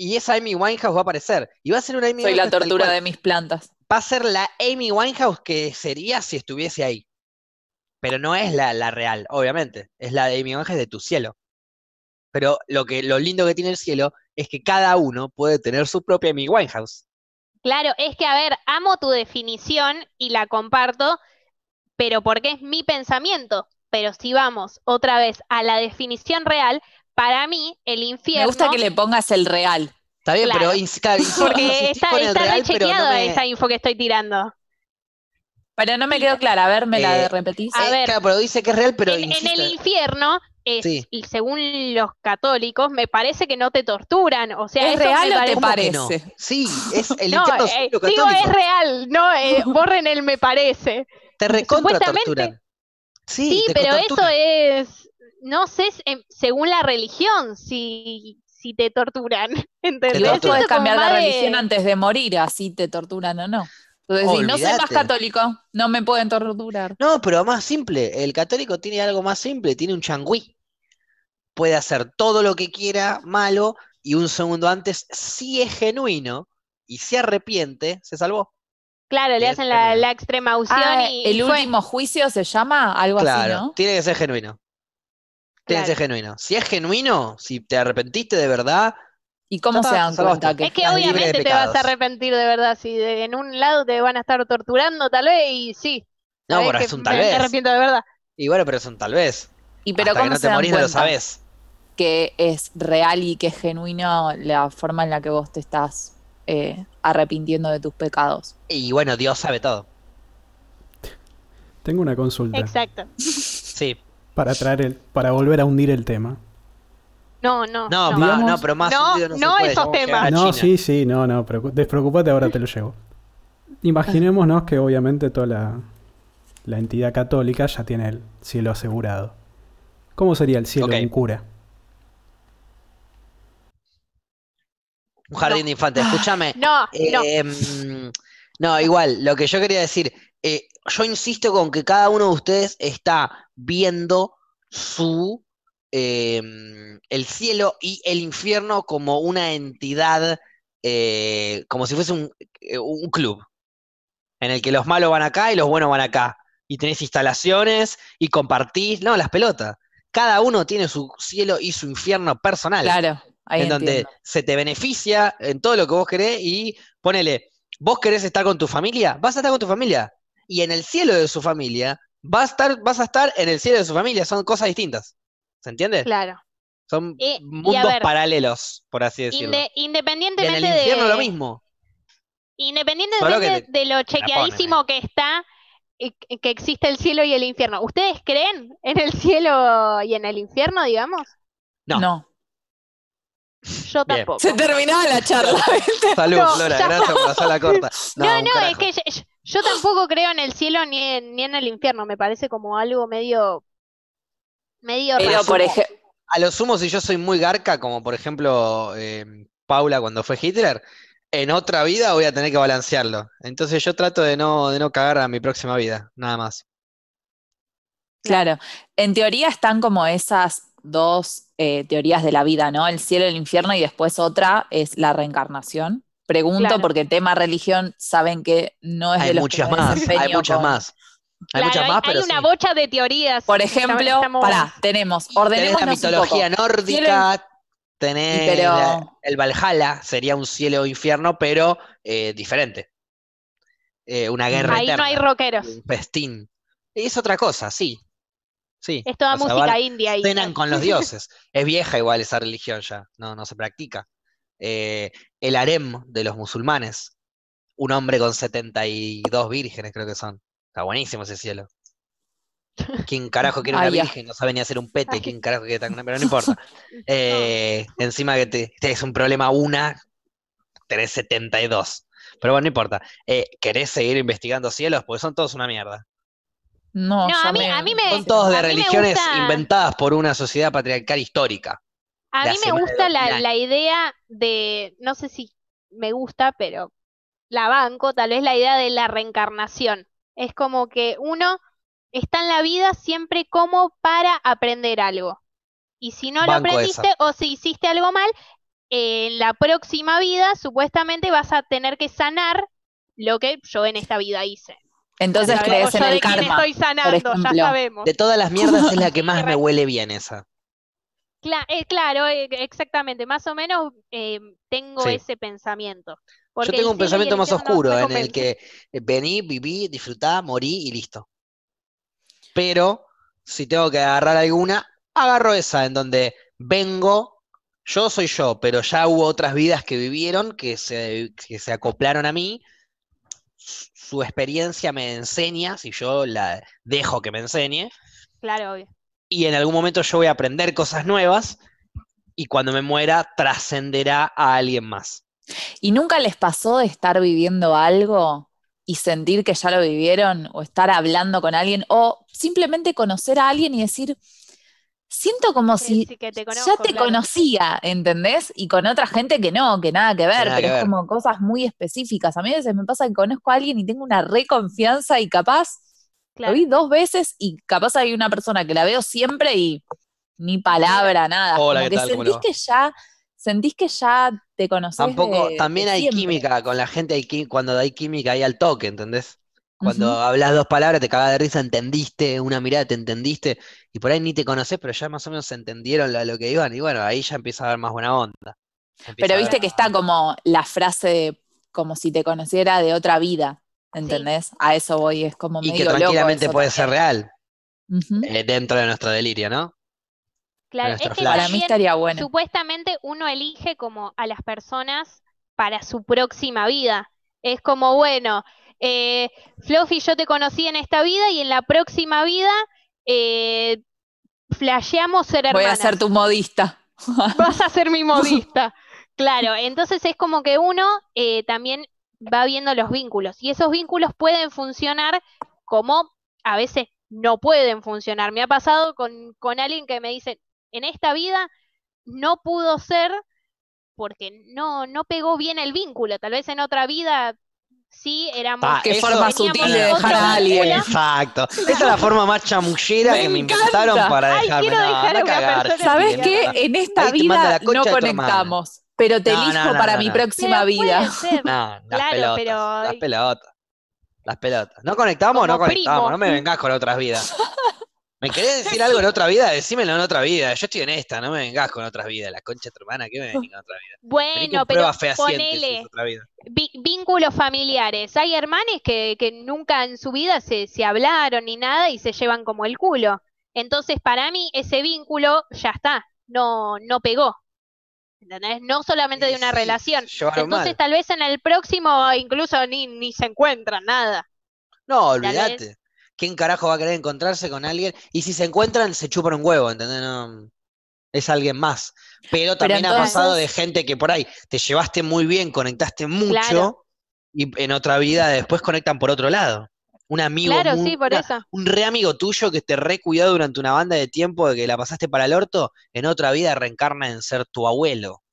Y esa Amy Winehouse va a aparecer. Y va a ser una Amy Soy la Winehouse tortura de mis plantas. Va a ser la Amy Winehouse que sería si estuviese ahí. Pero no es la, la real, obviamente. Es la de Amy Winehouse de tu cielo. Pero lo, que, lo lindo que tiene el cielo es que cada uno puede tener su propia Amy Winehouse. Claro, es que, a ver, amo tu definición y la comparto, pero porque es mi pensamiento. Pero si vamos otra vez a la definición real, para mí el Me infierno, gusta que le pongas el real. Está bien, Claro. pero porque está, con el está real, no me- esa info que estoy tirando. Pero no me quedó clara. A ver, ¿me la Eh, repetís? a Eh, ver, claro, pero dice que es real, pero en, el infierno, es, Sí. y según los católicos, me parece que no te torturan. O sea, ¿Es eso me real o te parece-. Sí, es el No, infierno eh, digo, católico. es real, no, eh, borren el me parece. Te recontra torturan. Sí, Sí, te pero eso es, no sé, em, según la religión, si, si te torturan, ¿entendés? Siento como cambiar de religión antes de morir, así te torturan o no. Entonces, si no soy más católico, no me pueden torturar. No, pero más simple. El católico tiene algo más simple, tiene un changüí. Puede hacer todo lo que quiera malo y un segundo antes, si es genuino y se arrepiente, se salvó. Claro, le hacen la, la extrema unción Ah, y el fue. último juicio se llama algo Claro, así, ¿no? tiene que ser genuino. Tiene que ser Claro. genuino. Si es genuino, si te arrepentiste de verdad, ¿Y cómo se dan cuenta que Es que obviamente te vas a arrepentir de verdad, si de- en un lado te van a estar torturando tal vez y sí. no, que es un tal me vez. arrepiento de verdad. Y bueno, pero es un tal vez. y pero Hasta que cómo no se te dan morís no lo sabés. que es real y que es genuino la forma en la que vos te estás eh, arrepintiendo de tus pecados. Y bueno, Dios sabe todo. Tengo una consulta Exacto. Sí. Para traer el, para volver a hundir el tema. No, no. No, no. Digamos- no, pero más No, hundido no, no puede, esos temas. No, sí, sí, no, no, preocu- despreocupate, ahora te lo llevo. Imaginémonos que obviamente toda la, la entidad católica ya tiene el cielo asegurado. ¿Cómo sería el cielo Ok. de un cura? Un jardín de infantes, escúchame. No, no. Eh, mm, no, igual, lo que yo quería decir, eh, yo insisto con que cada uno de ustedes está viendo su eh, el cielo y el infierno como una entidad, eh, como si fuese un, eh, un club, en el que los malos van acá y los buenos van acá. Y tenés instalaciones y compartís, no, las pelotas. Cada uno tiene su cielo y su infierno personal Claro, ahí en donde se te beneficia en todo lo que vos querés y ponele, vos querés estar con tu familia, vas a estar con tu familia. Y en el cielo de su familia, vas a estar, vas a estar en el cielo de su familia, son cosas distintas. ¿Se entiende? Claro. Son y mundos ver, paralelos, por así decirlo. Inde- y en independientemente el infierno de, lo mismo. independientemente Solo que te- de lo chequeadísimo que está, eh, que existe el cielo y el infierno. ¿Ustedes creen en el cielo y en el infierno, digamos? No. No. Yo Bien. tampoco. Se terminaba la charla. Salud, No, Flora, gracias por hacer la corta. No, No, es que yo, yo- tampoco creo en el cielo ni en, ni en el infierno. Me parece como algo medio, medio Pero, raro. por ejemplo, A lo sumo, si yo soy muy garca, como por ejemplo eh, Paula cuando fue Hitler, en otra vida voy a tener que balancearlo. Entonces yo trato de no, de no cagar a mi próxima vida, nada más. Claro. En teoría están como esas dos eh, teorías de la vida, ¿no? El cielo y el infierno y después otra es la reencarnación. Pregunto Claro. porque tema religión saben que no es de Hay los muchas que más, hay muchas más. Hay Claro, muchas más, hay pero una sí. bocha de teorías. Por ejemplo, pará, bueno. tenemos, Tenés la mitología un poco. nórdica, tenés Pero- la- el Valhalla, sería un cielo o infierno, pero eh, diferente. Eh, una guerra Ahí no eterna, hay rockeros. un festín. Es otra cosa, sí. Sí. Es toda O sea, música india ahí. cenan con los dioses. Es vieja igual esa religión ya, no, no se practica. Eh, el harem de los musulmanes, un hombre con 72 vírgenes creo que son. Está buenísimo ese cielo. ¿Quién carajo quiere una virgen? No sabe ni hacer un pete. ¿Quién carajo quiere tan Pero no importa. Eh, encima que te, te es un problema una, tenés 72. Pero bueno, no importa. Eh, ¿Querés seguir investigando cielos? Porque son todos una mierda. No, a mí- a mí me- Son todos de religiones gusta- inventadas por una sociedad patriarcal histórica. A mí me gusta 2000 la, la idea de, no sé si me gusta, pero la banco, tal vez la idea de la reencarnación. Es como que uno está en la vida siempre como para aprender algo. Y si no lo esa. aprendiste o si hiciste algo mal, en la próxima vida supuestamente vas a tener que sanar lo que yo en esta vida hice. Entonces crees en el de karma. estoy sanando, ya ejemplo. sabemos. De todas las mierdas es la que más me huele bien esa. Cla- eh, claro, eh, exactamente, más o menos eh, tengo Sí. ese pensamiento. Yo tengo un pensamiento más oscuro en el que eh, vení, viví, disfrutá, morí y listo. Pero si tengo que agarrar alguna, agarro esa en donde vengo, yo soy yo, pero ya hubo otras vidas que vivieron, que se, que se acoplaron a mí. Su experiencia me enseña, si yo la dejo que me enseñe, Claro, obvio. Y en algún momento yo voy a aprender cosas nuevas, y cuando me muera trascenderá a alguien más. ¿Y nunca les pasó de estar viviendo algo y sentir que ya lo vivieron o estar hablando con alguien o simplemente conocer a alguien y decir, siento como Que si sí que te ya te claro. conocía, ¿entendés? Y con otra gente que no, que nada que ver, nada pero que es ver. como cosas muy específicas. A mí a veces me pasa que conozco a alguien y tengo una re confianza y capaz Claro. lo vi dos veces y capaz hay una persona que la veo siempre y ni palabra, nada. Hola, como ¿qué que sentís que ya, sentís que ya te conocés Tampoco, de- también de hay siempre. química con la gente, hay cuando hay química hay al toque, ¿entendés? Cuando hablas dos palabras, te cagas de risa, entendiste, una mirada, te entendiste, y por ahí ni te conoces, pero ya más o menos se entendieron lo, lo que iban, y bueno, ahí ya empieza a haber más buena onda. Pero viste que está como la frase como si te conociera de otra vida, ¿entendés? A eso voy, es como Y medio que loco tranquilamente puede ser real, eh, dentro de nuestro delirio, ¿no? Claro, es que. Para mí estaría bueno. supuestamente uno elige como a las personas para su próxima vida. Es como, bueno, eh, Fluffy, yo te conocí en esta vida y en la próxima vida eh, flasheamos ser Voy a hermanas. ser tu modista. Vas a ser mi modista. Claro, entonces es como que uno eh, también va viendo los vínculos y esos vínculos pueden funcionar como a veces no pueden funcionar. Me ha pasado con, con alguien que me dice, en esta vida no pudo ser porque no, no pegó bien el vínculo. Tal vez en otra vida sí éramos... Ah, Qué eso- forma sutil de dejar a alguien. vínculo. Exacto. Esa es la forma más chamullera Me que me inventaron para Ay, dejarme. quiero No, dejar anda a una cagar, persona ¿Sabes sí, qué? En esta Ahí vida no conectamos, pero te No, elijo no, para no, mi no. próxima Pero vida. No, las Claro, pelotas, pero- las pelotas, las pelotas. ¿No conectamos o no Como conectamos? primo. No me vengas con otras vidas. ¿Me querés decir algo en otra vida? Decímelo en otra vida. Yo estoy en esta, no me vengas con otras vidas. La concha de tu hermana, ¿qué me venís con otra vida? Bueno, pero ponele otra vida. vi- vínculos familiares. Hay hermanes que, que nunca en su vida se, se hablaron ni nada y se llevan como el culo. Entonces, para mí, ese vínculo ya está, no, no pegó. ¿Entendés? No solamente de una sí, relación. Entonces, tal vez en el próximo incluso ni, ni se encuentran nada. No, olvídate. ¿Quién carajo va a querer encontrarse con alguien? Y si se encuentran, se chupan un huevo, ¿entendés? No, es alguien más. Pero también ha pasado de gente que por ahí te llevaste muy bien, conectaste mucho, Claro. y en otra vida después conectan por otro lado. Un amigo, Claro, muy- sí, por una- eso. un re amigo tuyo que te re cuidó durante una banda de tiempo de que la pasaste para el orto, en otra vida reencarna en ser tu abuelo.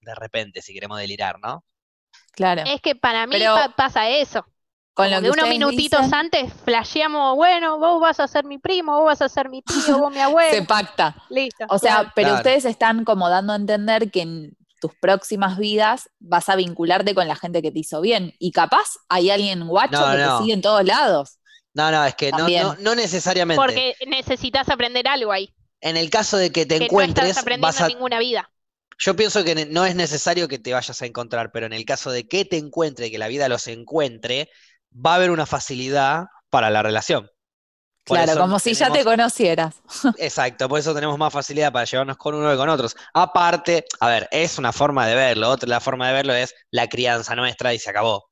De repente, si queremos delirar, ¿no? Claro. Es que para mí Pero- pa- pasa eso. Con lo que que unos minutitos dicen, antes flasheamos, bueno, vos vas a ser mi primo, vos vas a ser mi tío, vos mi se abuelo. pacta. Listo. O sea, claro. pero Claro. ustedes están como dando a entender que tus próximas vidas vas a vincularte con la gente que te hizo bien. Y capaz hay alguien guacho No, que no. te sigue en todos lados. No, no, es que no, no, no necesariamente. porque necesitas aprender algo ahí, En el caso de que te que no encuentres, estás aprendiendo vas a, ninguna vida. Yo pienso que no es necesario que te vayas a encontrar, pero en el caso de que te encuentre, que la vida los encuentre, va a haber una facilidad para la relación. Claro, como si ya te conocieras. Exacto, por eso tenemos más facilidad para llevarnos con uno que con otros. Aparte, a ver, es una forma de verlo. Otra la forma de verlo es la crianza nuestra y se acabó.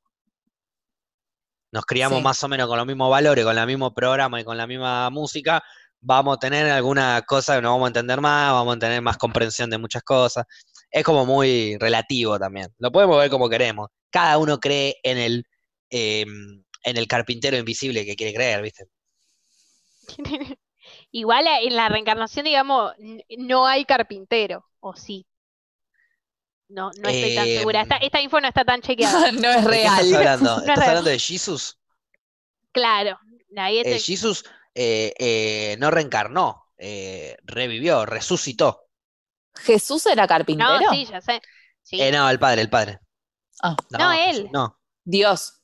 Nos criamos Sí. más o menos con los mismos valores, con el mismo programa y con la misma música. Vamos a tener alguna cosa que nos vamos a entender más, vamos a tener más comprensión de muchas cosas. Es como muy relativo también. Lo podemos ver como queremos. Cada uno cree en el, em, en el carpintero invisible que quiere creer, ¿viste? Igual eh, en la reencarnación, digamos, no hay carpintero, o sí. No, no estoy tan segura. Esta, esta info no está tan chequeada. no es ¿De qué estás real. hablando? No es ¿Estás real. hablando de Jesus? Claro, ahí Eh, Jesus eh, eh, no reencarnó, eh, revivió, resucitó. ¿Jesús era carpintero? No, sí, ya sé. Sí. Eh, no, el padre, el padre. Ah. No, Jesús él. No. Dios.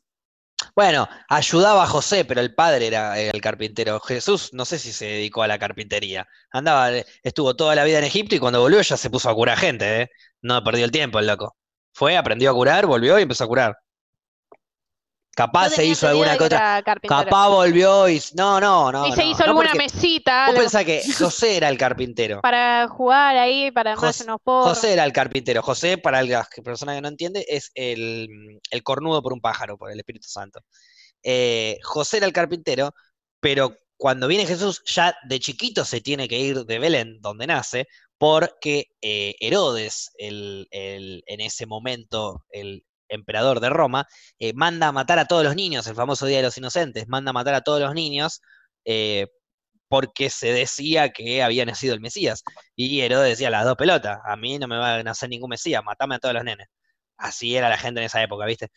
Bueno, ayudaba a José, pero el padre era el carpintero. Jesús, no sé si se dedicó a la carpintería. Andaba, eh, estuvo toda la vida en Egipto y cuando volvió ya se puso a curar gente, ¿eh? No perdió el tiempo el loco. Fue, aprendió a curar, volvió y empezó a curar. Capaz se hizo alguna que otra. Capaz volvió y. No, no, no. y se no, hizo no alguna mesita Vos pensás que José era el carpintero. para jugar ahí, para José- unos porros. José era el carpintero. José, para las personas que no entiende, es el, el cornudo por un pájaro, por el Espíritu Santo. Eh, José era el carpintero, pero cuando viene Jesús, ya de chiquito se tiene que ir de Belén, donde nace, porque eh, Herodes, el, el- en ese momento el emperador de Roma, eh, manda a matar a todos los niños, el famoso Día de los Inocentes, manda a matar a todos los niños. eh, porque se decía que había nacido el Mesías. Y Herodes decía, las dos pelotas, a mí no me va a nacer ningún Mesías, matame a todos los nenes. Así era la gente en esa época, ¿viste?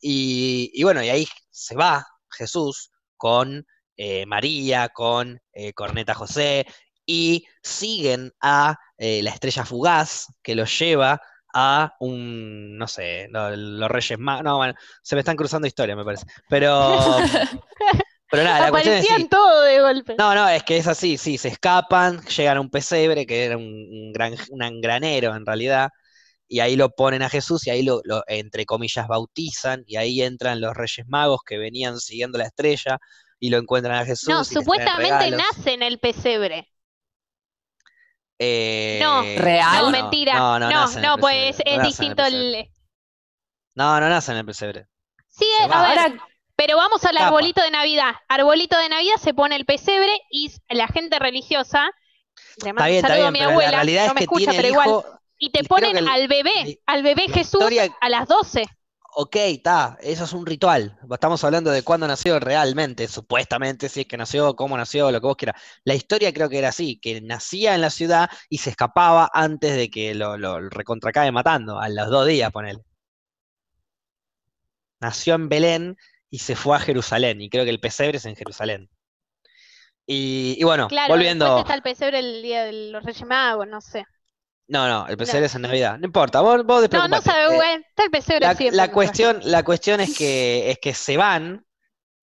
Y, bueno, y ahí se va Jesús con eh, María, con Corneta José, y siguen a la estrella fugaz que los lleva a un, no sé, lo- los Reyes Magos, no, bueno, se me están cruzando historias, me parece. Pero, pero nada, la cuestión es sí. todo de golpe. No, no, es que es así, sí, se escapan, llegan a un pesebre, que era un, un gran, un granero en realidad, y ahí lo ponen a Jesús y ahí lo, lo, entre comillas, bautizan, y ahí entran los Reyes Magos que venían siguiendo la estrella y lo encuentran a Jesús. No, y supuestamente nace en el pesebre. Eh, No, ¿Real? No, mentira. No, No, no, no, pues es el distinto el. No, no nace en el pesebre. Sí, a ver, Ahora, pero vamos al arbolito de Navidad. Arbolito de Navidad se pone el pesebre y la gente religiosa, le mando un saludo a mi la abuela, realidad no es me que escucha, tiene pero igual, hijo, y te y ponen el- al bebé, al bebé Jesús historia- a las 12. Ok, está, eso es un ritual. Estamos hablando de cuándo nació realmente, supuestamente, si es que nació, cómo nació, lo que vos quieras. La historia creo que era así, que nacía en la ciudad y se escapaba antes de que lo, lo recontracabe matando, a los dos días, ponele. Nació en Belén y se fue a Jerusalén, y creo que el pesebre es en Jerusalén. Y, y bueno, Claro, volviendo. está el pesebre el día de los Reyes Magos, no sé. No, no, el pesebre es en Navidad. No importa, vos, vos No, no despreocupate. sabe, Eh, bueno, está el pesebre la, siempre. la cuestión, la cuestión es que, es que se van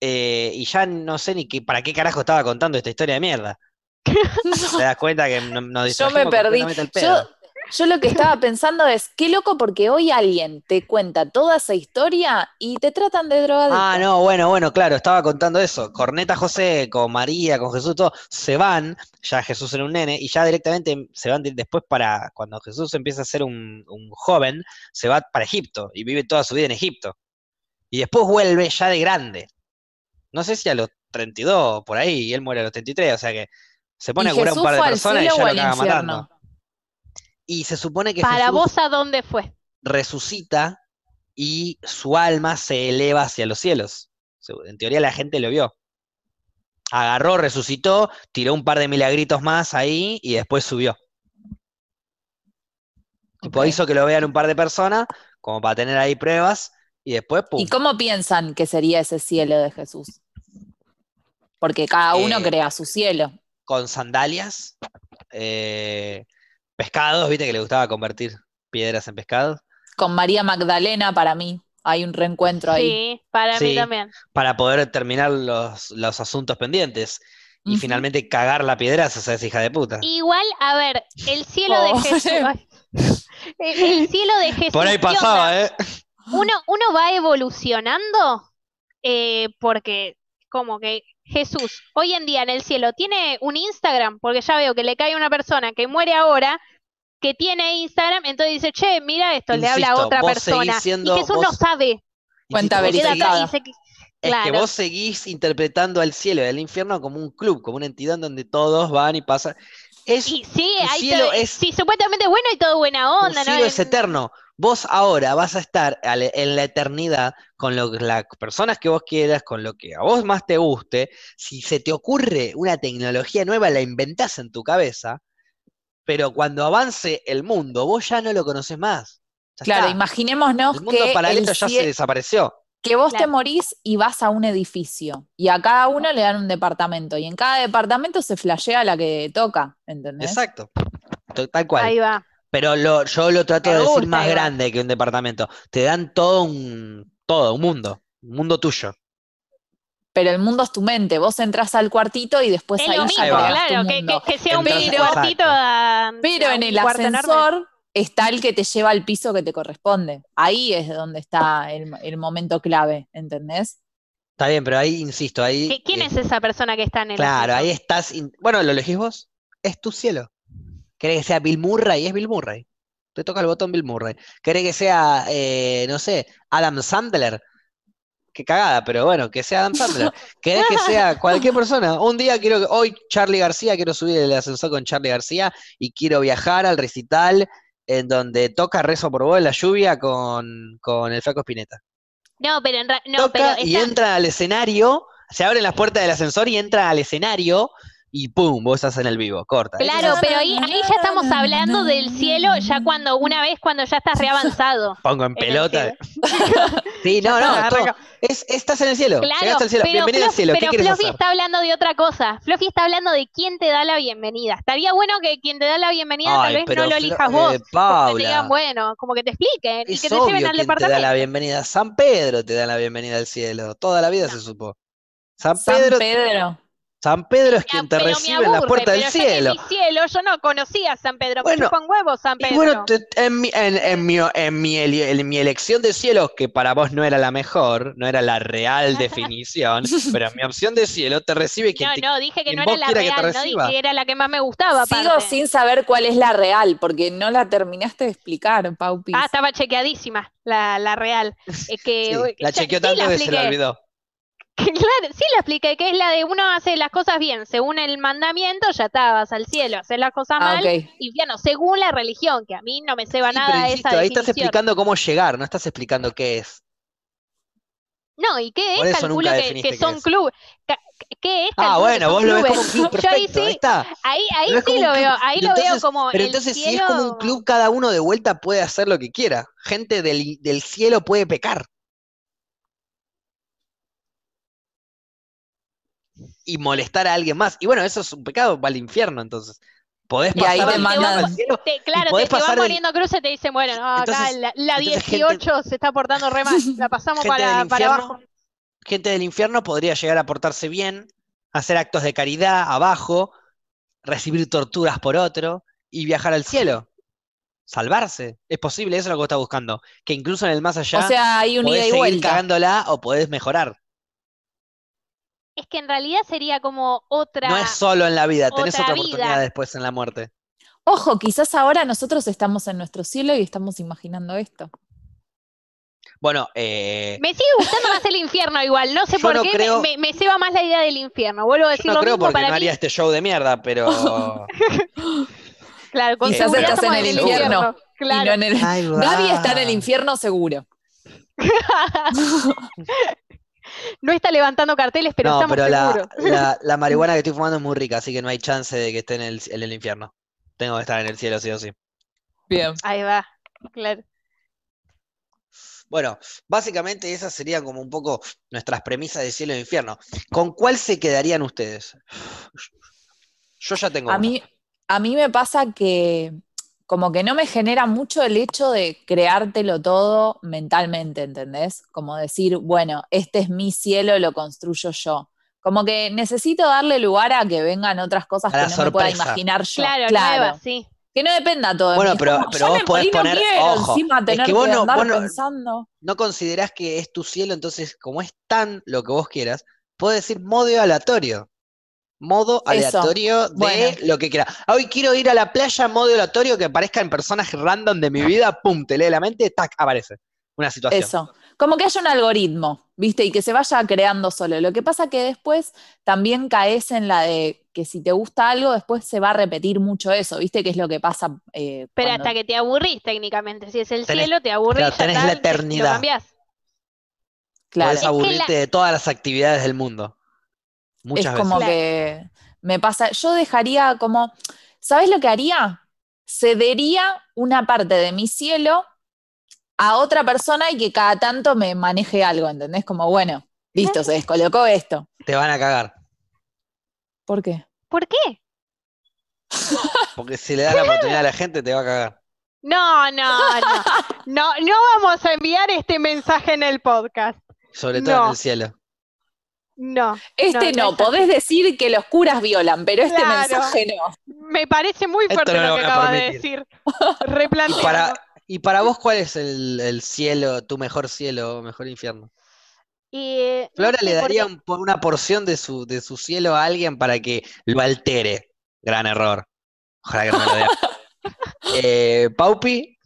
eh, y ya no sé ni qué, para qué carajo estaba contando esta historia de mierda. Te das cuenta que no- nos yo me perdí. Yo. Yo lo que estaba pensando es, qué loco porque hoy alguien te cuenta toda esa historia y te tratan de drogadicto. Ah, no, bueno, bueno, claro, estaba contando eso. Corneta José con María, con Jesús, todo, se van, ya Jesús era un nene, y ya directamente se van de- después para, cuando Jesús empieza a ser un, un joven, se va para Egipto y vive toda su vida en Egipto. Y después vuelve ya de grande. No sé si a los 32 por ahí, y él muere a los 33, o sea que se pone ¿Y a curar un par de personas y ya lo infierno? matando. Y se supone que Para Jesús vos, ¿a dónde fue? resucita y su alma se eleva hacia los cielos. En teoría la gente lo vio. Agarró, resucitó, tiró un par de milagritos más ahí y después subió. Tipo, Ok. hizo que lo vean un par de personas, como para tener ahí pruebas, y después, pum. ¿Y cómo piensan que sería ese cielo de Jesús? Porque cada uno Eh, crea su cielo. con sandalias, eh, pescados, viste que le gustaba convertir piedras en pescados, Con María Magdalena, para mí, hay un reencuentro ahí. Sí, para mí también. para poder terminar los, los asuntos pendientes. Y finalmente cagar la piedra, esa es hija de puta. Igual, a ver, el cielo de Pobre. Jesús. El, el cielo de Jesús. Por ahí pasaba, ¿eh? Uno, uno va evolucionando eh, porque como que Jesús hoy en día en el cielo tiene un Instagram, porque ya veo que le cae una persona que muere ahora que tiene Instagram, entonces dice, che, mira esto, le habla a otra persona. siendo- y Jesús no sabe. Cuenta verificada. que- Es que vos seguís interpretando al cielo y al infierno como un club, como una entidad en donde todos van y pasan. Es, Y sí, tu hay cielo todo- es- sí, supuestamente bueno y todo buena onda, ¿no? cielo es eterno. Vos ahora vas a estar en la eternidad con lo, las personas que vos quieras, con lo que a vos más te guste. Si se te ocurre una tecnología nueva, la inventás en tu cabeza, pero cuando avance el mundo, vos ya no lo conoces más. Ya Claro, está. imaginémonos El mundo que, paralelo el ya se desapareció. Que vos te morís y vas a un edificio y a cada uno le dan un departamento y en cada departamento se flashea la que toca, ¿entendés? Exacto. To- Tal cual. Ahí va. Pero lo, yo lo trato de decir más grande que un departamento. Te dan todo un, todo, un mundo, un mundo tuyo. Pero el mundo es tu mente, vos entras al cuartito y después Es ahí lo mismo, tu claro, que, mundo. que- que sea un Entonces, cuartito a- Pero a en el enorme. Está el que te lleva al piso que te corresponde. Ahí es donde está el, el momento clave, ¿entendés? Está bien, pero ahí, insisto, ahí. ¿Qui- ¿Quién eh, es esa persona que está en el Claro, ahí estás. in- Bueno, lo elegís vos. Es tu cielo. ¿Querés que sea Bill Murray? Es Bill Murray. Te toca el botón Bill Murray. ¿Querés que sea, eh, no sé, Adam Sandler? Qué cagada, pero bueno, que sea Adam Sandler. ¿Querés que sea cualquier persona? Un día quiero que, hoy Charlie García, quiero subir el ascensor con Charlie García y quiero viajar al recital en donde toca Rezo por vos en la lluvia con, con el Flaco Spinetta. No, pero en no, pero Toca y entra al escenario, se abren las puertas del ascensor y entra al escenario y ¡pum! Vos estás en el vivo, corta. Claro, pero ahí, ahí ya estamos hablando del cielo ya cuando una vez cuando ya estás reavanzado. Pongo en en el pelota. Sí, no, no, todo- es, estás en el cielo, Claro, llegaste al cielo, pero, bienvenido al Fluff- cielo, ¿qué pero quieres Fluffy hacer? está hablando de otra cosa. Fluffy está hablando de quién te da la bienvenida. Estaría bueno que quien te da la bienvenida tal vez no lo elijas eh, vos. Que te digan, bueno, como que te expliquen y que te lleven al quién te da departamento. la bienvenida. San Pedro te da la bienvenida al cielo, toda la vida se supo. San San Pedro, Pedro. San Pedro es quien te recibe en la puerta del pero ya que cielo. mi cielo, yo no conocía a San Pedro. Bueno, me chupa un huevo San Y Pedro. bueno, te- en mi, en, en mi, en mi eli- en mi elección de cielo, que para vos no era la mejor, no era la real definición, pero en mi opción de cielo te recibe quien no, te no, dije que no era la quiera que te real, no dije que era la que más me gustaba. Sigo aparte. sin saber cuál es la real, porque no la terminaste de explicar, Paupi. Ah, estaba chequeadísima, la, la real. Es que, Sí, uy, la chequeó sí tanto la que se la olvidó. Claro, sí la expliqué, que es la de uno hace las cosas bien, según el mandamiento, ya está, vas al cielo, hacer las cosas Ah, mal, ok. infierno, según la religión, que a mí no me ceba Sí, nada pero esa insisto, ahí estás explicando cómo llegar, no estás explicando qué es. No, ¿y qué Por es? Calculo que, son es. clubes. ¿Qué es? Ah, Calculo bueno, vos lo ves como un club Yo ahí perfecto, ahí sí, está. ahí, ahí Lo sí lo veo, ahí lo veo como Pero el entonces, si es como un club, cada uno de vuelta puede hacer lo que quiera. Gente del, del cielo puede pecar. Y molestar a alguien más. Y bueno, eso es un pecado, va al infierno, entonces. Podés Y ahí pasar te mandan-. Te- claro, podés te, te van pasar del- poniendo cruces y te dicen, bueno, no, acá Entonces- la, la entonces 18 se está portando re mal, la pasamos para, abajo. gente del infierno podría llegar a portarse bien, hacer actos de caridad abajo, recibir torturas por otro y viajar al cielo. Salvarse. Es posible, eso es lo que vos estás buscando. Que incluso en el más allá o sea, hay un ida podés y seguir vuelta. cagándola o podés mejorar. Es que en realidad sería como otra... No es solo en la vida, tenés otra otra vida. oportunidad después en la muerte. Ojo, quizás ahora nosotros estamos en nuestro cielo y estamos imaginando esto. Bueno, eh, Me sigue gustando más el infierno igual, no sé Yo por no qué, me- creo- me, me ceba más la idea del infierno. Vuelvo a yo decir no lo creo mismo porque para no mí. haría este show de mierda, pero. Claro, con Quizás seguridad estás en el infierno. Y Claro. no en el- Ahí va. Gaby está en el infierno seguro. no está levantando carteles, pero no, estamos pero la, seguros. la, la marihuana que estoy fumando es muy rica, así que no hay chance de que esté en el, en el infierno. Tengo que estar en el cielo, sí o sí. Bien. Ahí va, claro. Bueno, básicamente esas serían como un poco nuestras premisas de cielo e infierno. ¿Con cuál se quedarían ustedes? Yo ya tengo A una. mí, a mí me pasa que como que no me genera mucho el hecho de creártelo todo mentalmente, ¿entendés? Como decir, bueno, este es mi cielo, lo construyo yo. Como que necesito darle lugar a que vengan otras cosas A que no me pueda imaginar yo. Claro, nueva, sí. Que no dependa todo de Bueno, mí. Es pero- como, pero vos podés no poner- quiero ojo, encima es tener que que, vos no- andar vos no- pensando. no considerás que es tu cielo, entonces como es tan lo que vos quieras, puedes decir modo aleatorio. Modo Eso. aleatorio de Bueno. lo que quieras. Ah, Hoy quiero ir a la playa, modo aleatorio que aparezcan personajes random de mi vida, pum, te lee la mente, tac, aparece. Una situación. Eso. Como que haya un algoritmo, ¿viste? Y que se vaya creando solo. Lo que pasa que después también caes en la de que si te gusta algo, después se va a repetir mucho eso, ¿viste? Que es lo que pasa. eh, Pero cuando- hasta que te aburrís técnicamente. Si es el Tenés- cielo, te aburrís. claro, tenés la te- lo eternidad. cambiás. Claro. Podés Es que aburrirte la- de todas las actividades del mundo. Es como que me pasa, yo dejaría como, ¿sabes lo que haría? Cedería una parte de mi cielo a otra persona y que cada tanto me maneje algo, ¿entendés? Como, bueno, listo, se descolocó esto. Te van a cagar. ¿Por qué? ¿Por qué? Porque si le das la oportunidad a la gente, te va a cagar. No, no, no. No, no vamos a enviar este mensaje en el podcast. Sobre todo en el cielo. No. Este No, no, no es podés decir que los curas violan, pero este Claro. mensaje no. Me parece muy fuerte no lo lo que voy a acaba de decir. Y para, y para vos, ¿cuál es el, el cielo, tu mejor cielo o mejor infierno? Y, eh, no Flora sé le daría un- por una porción de su, de su cielo a alguien para que lo altere. Gran error. Ojalá que no me lo dé. Eh, Paupi,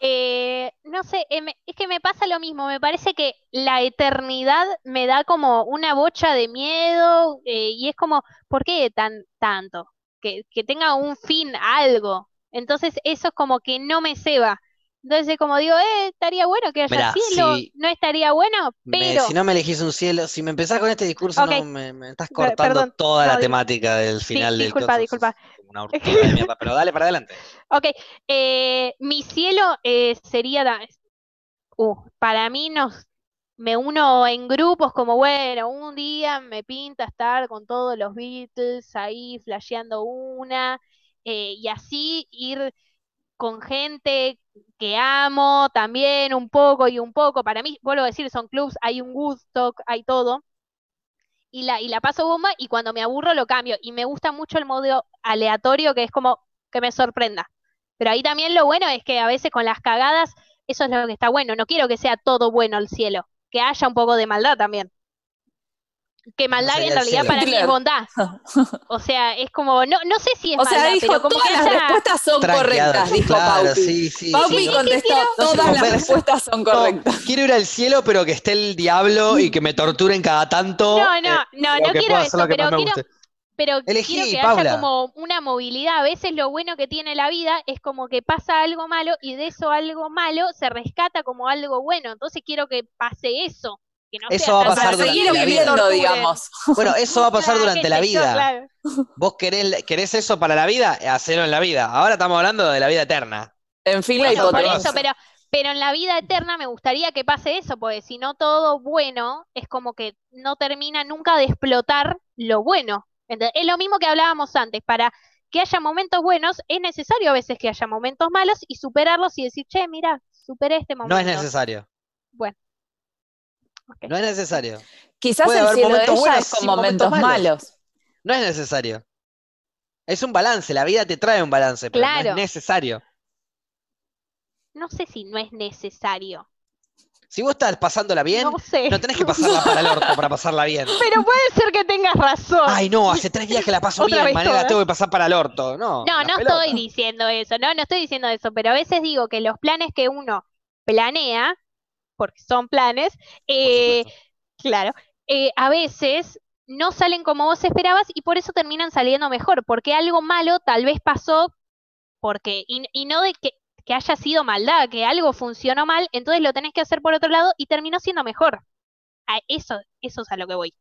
Eh, no sé, eh, me- es que me pasa lo mismo, me parece que la eternidad me da como una bocha de miedo eh, y es como, ¿por qué tan tanto? Que, que tenga un fin, algo. Entonces eso es como que no me ceba. Entonces es como digo, eh, estaría bueno que haya Mirá, cielo, si- no estaría bueno, me- pero si no me elegís un cielo, si me empezás con este discurso, no, me, me estás cortando perdón, toda no, la temática del final del disculpa, disculpa. Pero dale para adelante. Ok, eh, mi cielo eh, sería, da- uh, para mí nos, me uno en grupos como, bueno, un día me pinta estar con todos los Beatles ahí flasheando una, eh, y así ir con gente que amo también un poco y un poco. Para mí, vuelvo a decir, son clubs, hay un Woodstock, hay todo. Y la, y la paso bomba y cuando me aburro lo cambio. Y me gusta mucho el modo aleatorio que es como que me sorprenda. Pero ahí también lo bueno es que a veces con las cagadas, eso es lo que está bueno. No quiero que sea todo bueno el cielo, que haya un poco de maldad también. Que maldad en realidad para mí es bondad. O sea, es como, no, no sé si es O sea, maldad, dijo, pero como todas que las respuestas son Tranqueado, correctas, dijo claro, Paupi. sí, sí, Paupi sí. contestó, No todas las respuestas son No, correctas. quiero ir al cielo, pero que esté el diablo y que me torturen cada tanto. No, eh, no, no, o no que quiero eso, lo que pero quiero, pero Elegí, quiero que Paula. haya como una movilidad. A veces lo bueno que tiene la vida es como que pasa algo malo y de eso algo malo se rescata como algo bueno. Entonces quiero que pase eso. Que no Eso sea va a pasar Para durante la vida. torturen. digamos. Bueno, eso va a pasar durante la vida. claro. ¿Vos querés, querés eso para la vida? Hacelo en la vida. Ahora estamos hablando de la vida eterna. En fin, la Bueno, por eso, pero, pero en la vida eterna me gustaría que pase eso, porque si no todo bueno es como que no termina nunca de explotar lo bueno. Es lo mismo que hablábamos antes, para que haya momentos buenos es necesario a veces que haya momentos malos y superarlos y decir, che, mira, superé este momento. No es necesario. No es necesario. Quizás Puede el haber cielo de momentos ella buenos es con momentos momentos malos. malos. No es necesario. Es un balance. La vida te trae un balance, pero no Claro. es necesario. No sé si no es necesario. Si vos estás pasándola bien, No sé. no tenés que pasarla para el orto para pasarla bien. Pero puede ser que tengas razón. Ay, no, hace tres días que la paso bien, manera, todas. tengo que pasar para el orto. No, No, la no pelota. estoy diciendo eso, no, no estoy diciendo eso, pero a veces digo que los planes que uno planea, porque son planes, eh, claro, eh, a veces no salen como vos esperabas y por eso terminan saliendo mejor, porque algo malo tal vez pasó, porque, y, y no de que, que haya sido maldad, que algo funcionó mal, entonces lo tenés que hacer por otro lado y terminó siendo mejor. A eso, eso es a lo que voy.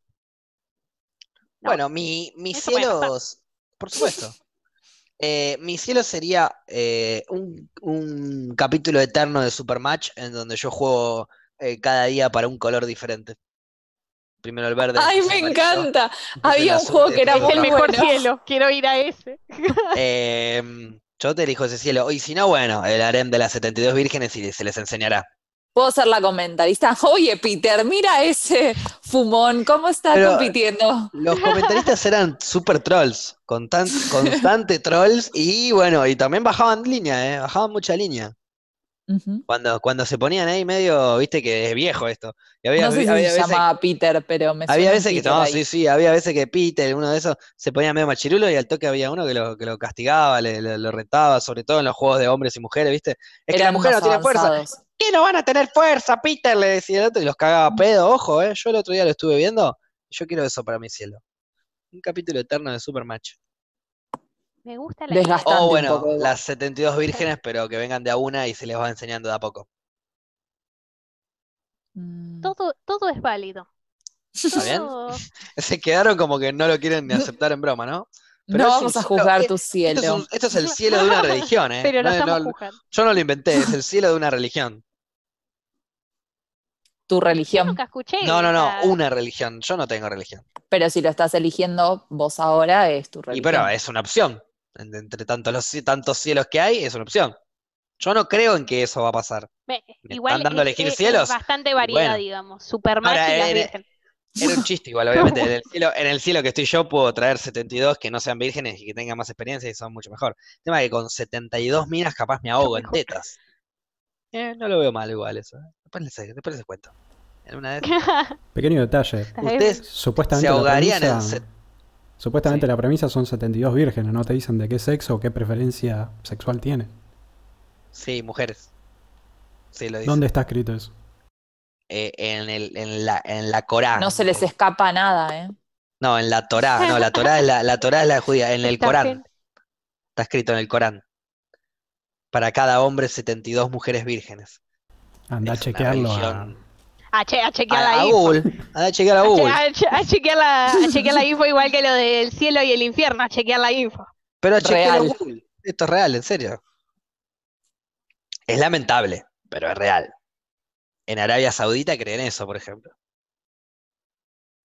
No. Bueno, mi, mis Eso cielos, por supuesto. Eh, mi cielo sería eh, un, un capítulo eterno de Supermatch en donde yo juego eh, cada día para un color diferente. Primero el verde. Ay, me amarillo, encanta. Había un azul, juego que era el mejor bueno. cielo, quiero ir a ese. Eh, yo te elijo ese cielo. Y si no, bueno, el harem de las 72 vírgenes y se les enseñará. Puedo ser la comentarista. Oye, Peter, mira ese fumón, ¿cómo está Pero- compitiendo? Los comentaristas eran super trolls, con tan- constante trolls y bueno, y también bajaban línea, ¿eh? Bajaban mucha línea. Cuando, cuando se ponían ahí medio, viste que es viejo esto. Y había, No sé si había se veces, llamaba Peter, pero me había veces que, Peter no, ahí. sí, sí, había veces que Peter, uno de esos, se ponía medio machirulo y al toque había uno que lo, que lo castigaba, le, le- lo retaba, sobre todo en los juegos de hombres y mujeres, ¿viste? Es que la mujer no tiene fuerza. ¿Qué no van a tener fuerza, Peter? Le decía el otro y los cagaba a pedo, ojo, ¿eh? Yo el otro día lo estuve viendo y yo quiero eso para mi cielo. Un capítulo eterno de Supermatch. Me gusta la. Desgastante O un bueno, poco. las 72 vírgenes, pero que vengan de a una y se les va enseñando de a poco. Mm. Todo, todo es válido. ¿Está bien? Todo- Se quedaron como que no lo quieren ni aceptar en broma, ¿no? Pero No vamos un a juzgar tu Esto es, cielo. un- esto es el cielo de una religión, ¿eh? Pero No estamos no- juzgando. yo no lo inventé, es el cielo de una religión. Tu Yo religión. nunca escuché No, no, no, una religión. Yo no tengo religión. Pero si lo estás eligiendo vos ahora, es tu Y religión. pero es una opción. En- Entre tantos, los, tantos cielos que hay, es una opción. Yo no creo en que eso va a pasar. Me- ¿Me igual están dando a elegir es- es cielos? bastante variedad, bueno. digamos. Supermatch Ahora, y las en- virgen. Era un chiste igual, obviamente. En el, cielo, en el cielo que estoy yo puedo traer 72 que no sean vírgenes y que tengan más experiencia y son mucho mejor. El tema es que con 72 minas capaz me ahogo en tetas. Eh, no lo veo mal igual eso. ¿eh? Después les, después les cuento. En una de esas, Pequeño detalle. ustedes Supuestamente se la ahogarían en... premisa, se- supuestamente Sí. la premisa son 72 vírgenes, no te dicen de qué sexo o qué preferencia sexual tiene. Sí, mujeres. Sí, lo dice. ¿Dónde está escrito eso? Eh, en, el, en, la, en la Corán. No se les escapa nada, ¿eh? No, en la Torá. No, la Torá es la, la Torá es la judía. En el Corán. Está escrito en el Corán. Para cada hombre, 72 mujeres vírgenes. Anda a Es una chequearlo. a-. A, che- a chequear A, la a info. Google. Anda a chequear a A, che- Google. a che- a chequear la, a chequear la info igual que lo del cielo y el infierno, a chequear la info. Pero en Google. Esto es real, en serio. Es lamentable, pero es real. En Arabia Saudita creen eso, por ejemplo.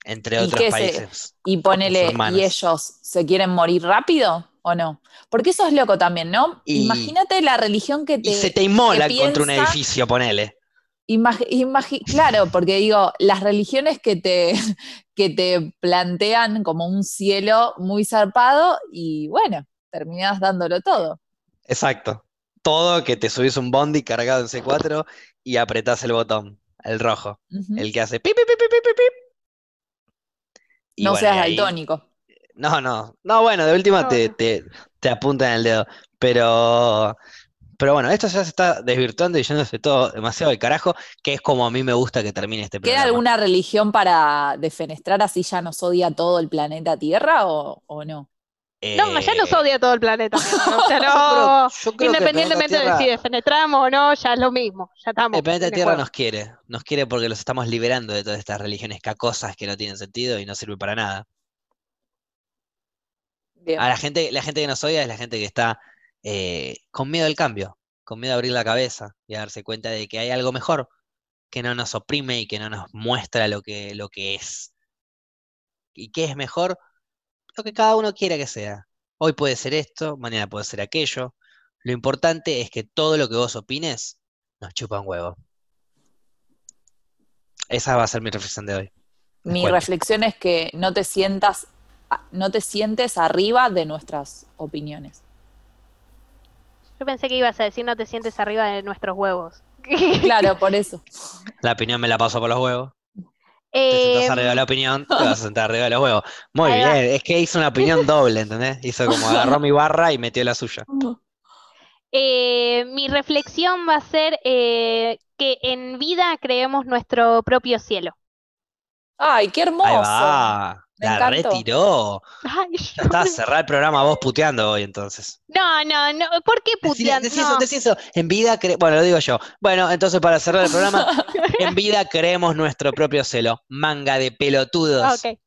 Entre ¿Y otros se- países. Y ponele. ¿y ellos se quieren morir rápido o no? Porque eso es loco también, ¿no? Y- Imagínate la religión que te... Y se te inmolan que contra un edificio, ponele. Imagi- imagi- claro, porque digo, las religiones que te, que te plantean como un cielo muy zarpado y bueno, terminás dándolo todo. Exacto. Todo que te subís un bondi cargado en C4 y apretás el botón, el rojo, el que hace pip, pip, pip, pip, pip, pip. Y no bueno, seas ahí- daltónico. No, no. No, bueno, de última No, te, te, te apuntan el dedo. Pero, pero bueno, esto ya se está desvirtuando y yéndose todo demasiado de carajo, que es como a mí me gusta que termine este ¿Queda programa. alguna religión para defenestrar así ya nos odia todo el planeta Tierra o, o no? No, ya nos Eh, odia todo el planeta. O sea, yo creo- no, yo creo independientemente de si defenestramos o no, ya es lo mismo. Ya estamos. El planeta Tierra juego. nos quiere, nos quiere porque los estamos liberando de todas estas religiones cacosas que no tienen sentido y no sirven para nada. Bien. A la gente, la gente que nos odia es la gente que está eh, con miedo al cambio, con miedo a abrir la cabeza y a darse cuenta de que hay algo mejor, que no nos oprime y que no nos muestra lo que, lo que es. ¿Y qué es mejor? Lo que cada uno quiera que sea. Hoy puede ser esto, mañana puede ser aquello. Lo importante es que todo lo que vos opines nos chupa un huevo. Esa va a ser mi reflexión de hoy. Mi cuento. reflexión es que no te sientas, no te sientes arriba de nuestras opiniones. Yo pensé que ibas a decir no te sientes arriba de nuestros huevos. Claro, por eso. La opinión me la paso por los huevos. Te sentás arriba de la Em, opinión, te vas a sentar arriba de los huevos. Muy Ahí bien, va. es que hizo una opinión doble, ¿entendés? Hizo como agarró mi barra y metió la suya. eh, mi reflexión va a ser eh, que en vida creemos nuestro propio cielo. Ay, qué hermoso. Ahí va, Me la encantó. retiró. Ay, Ya está, cerrar el programa vos puteando hoy entonces. No, no, no. ¿Por qué puteando? decí eso, No. decí eso. En vida, cre- bueno, lo digo yo. Bueno, entonces para cerrar el programa, en vida creemos nuestro propio celo. Manga de pelotudos. Ok,